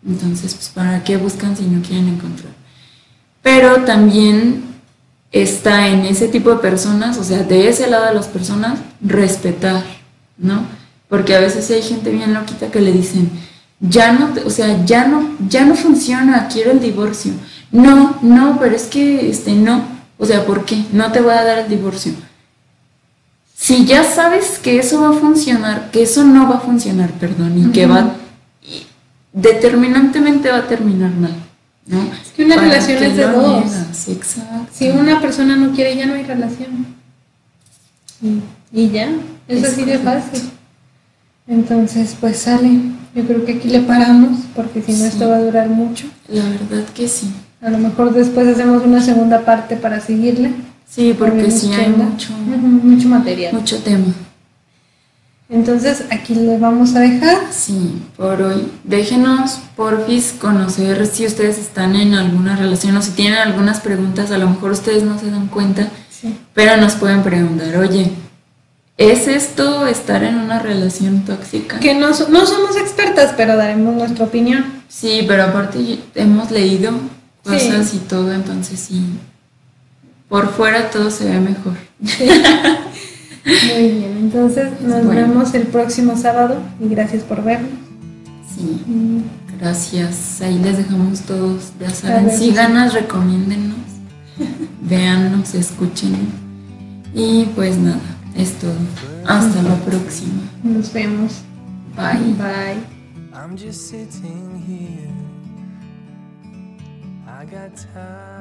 Entonces, pues, ¿para qué buscan si no quieren encontrar? Pero también está en ese tipo de personas, o sea, de ese lado de las personas, respetar, ¿no? Porque a veces hay gente bien loquita que le dicen, ya no, o sea, ya no, ya no funciona, quiero el divorcio. No, no, pero es que, este, no, o sea, ¿por qué? No te voy a dar el divorcio. Si ya sabes que eso va a funcionar, que eso no va a funcionar, perdón, y que va, determinantemente va a terminar mal. Es que una relación es de dos. Si una persona no quiere, ya no hay relación. Y, ya, es, así de fácil. Entonces, pues sale. Yo creo que aquí le paramos, porque si no, esto va a durar mucho. La verdad que sí. A lo mejor después hacemos una segunda parte para seguirle. Sí, porque sí hay mucho, mucho material. Mucho tema. Entonces aquí le vamos a dejar. Sí, por hoy. Déjenos, porfis, conocer si ustedes están en alguna relación o si tienen algunas preguntas, a lo mejor ustedes no se dan cuenta, pero nos pueden preguntar, oye, ¿es esto estar en una relación tóxica? Que no, no somos expertas, pero daremos nuestra opinión. Sí, pero aparte hemos leído cosas y todo, entonces sí, por fuera todo se ve mejor. Muy bien, entonces nos vemos el próximo sábado y gracias por vernos. Sí, gracias. Ahí les dejamos todos, ya saben, síganos, recomiéndennos, véannos, escuchen. Y pues nada, es todo. Hasta la próxima. Nos vemos. Bye. Bye. I'm just sitting here. I got time.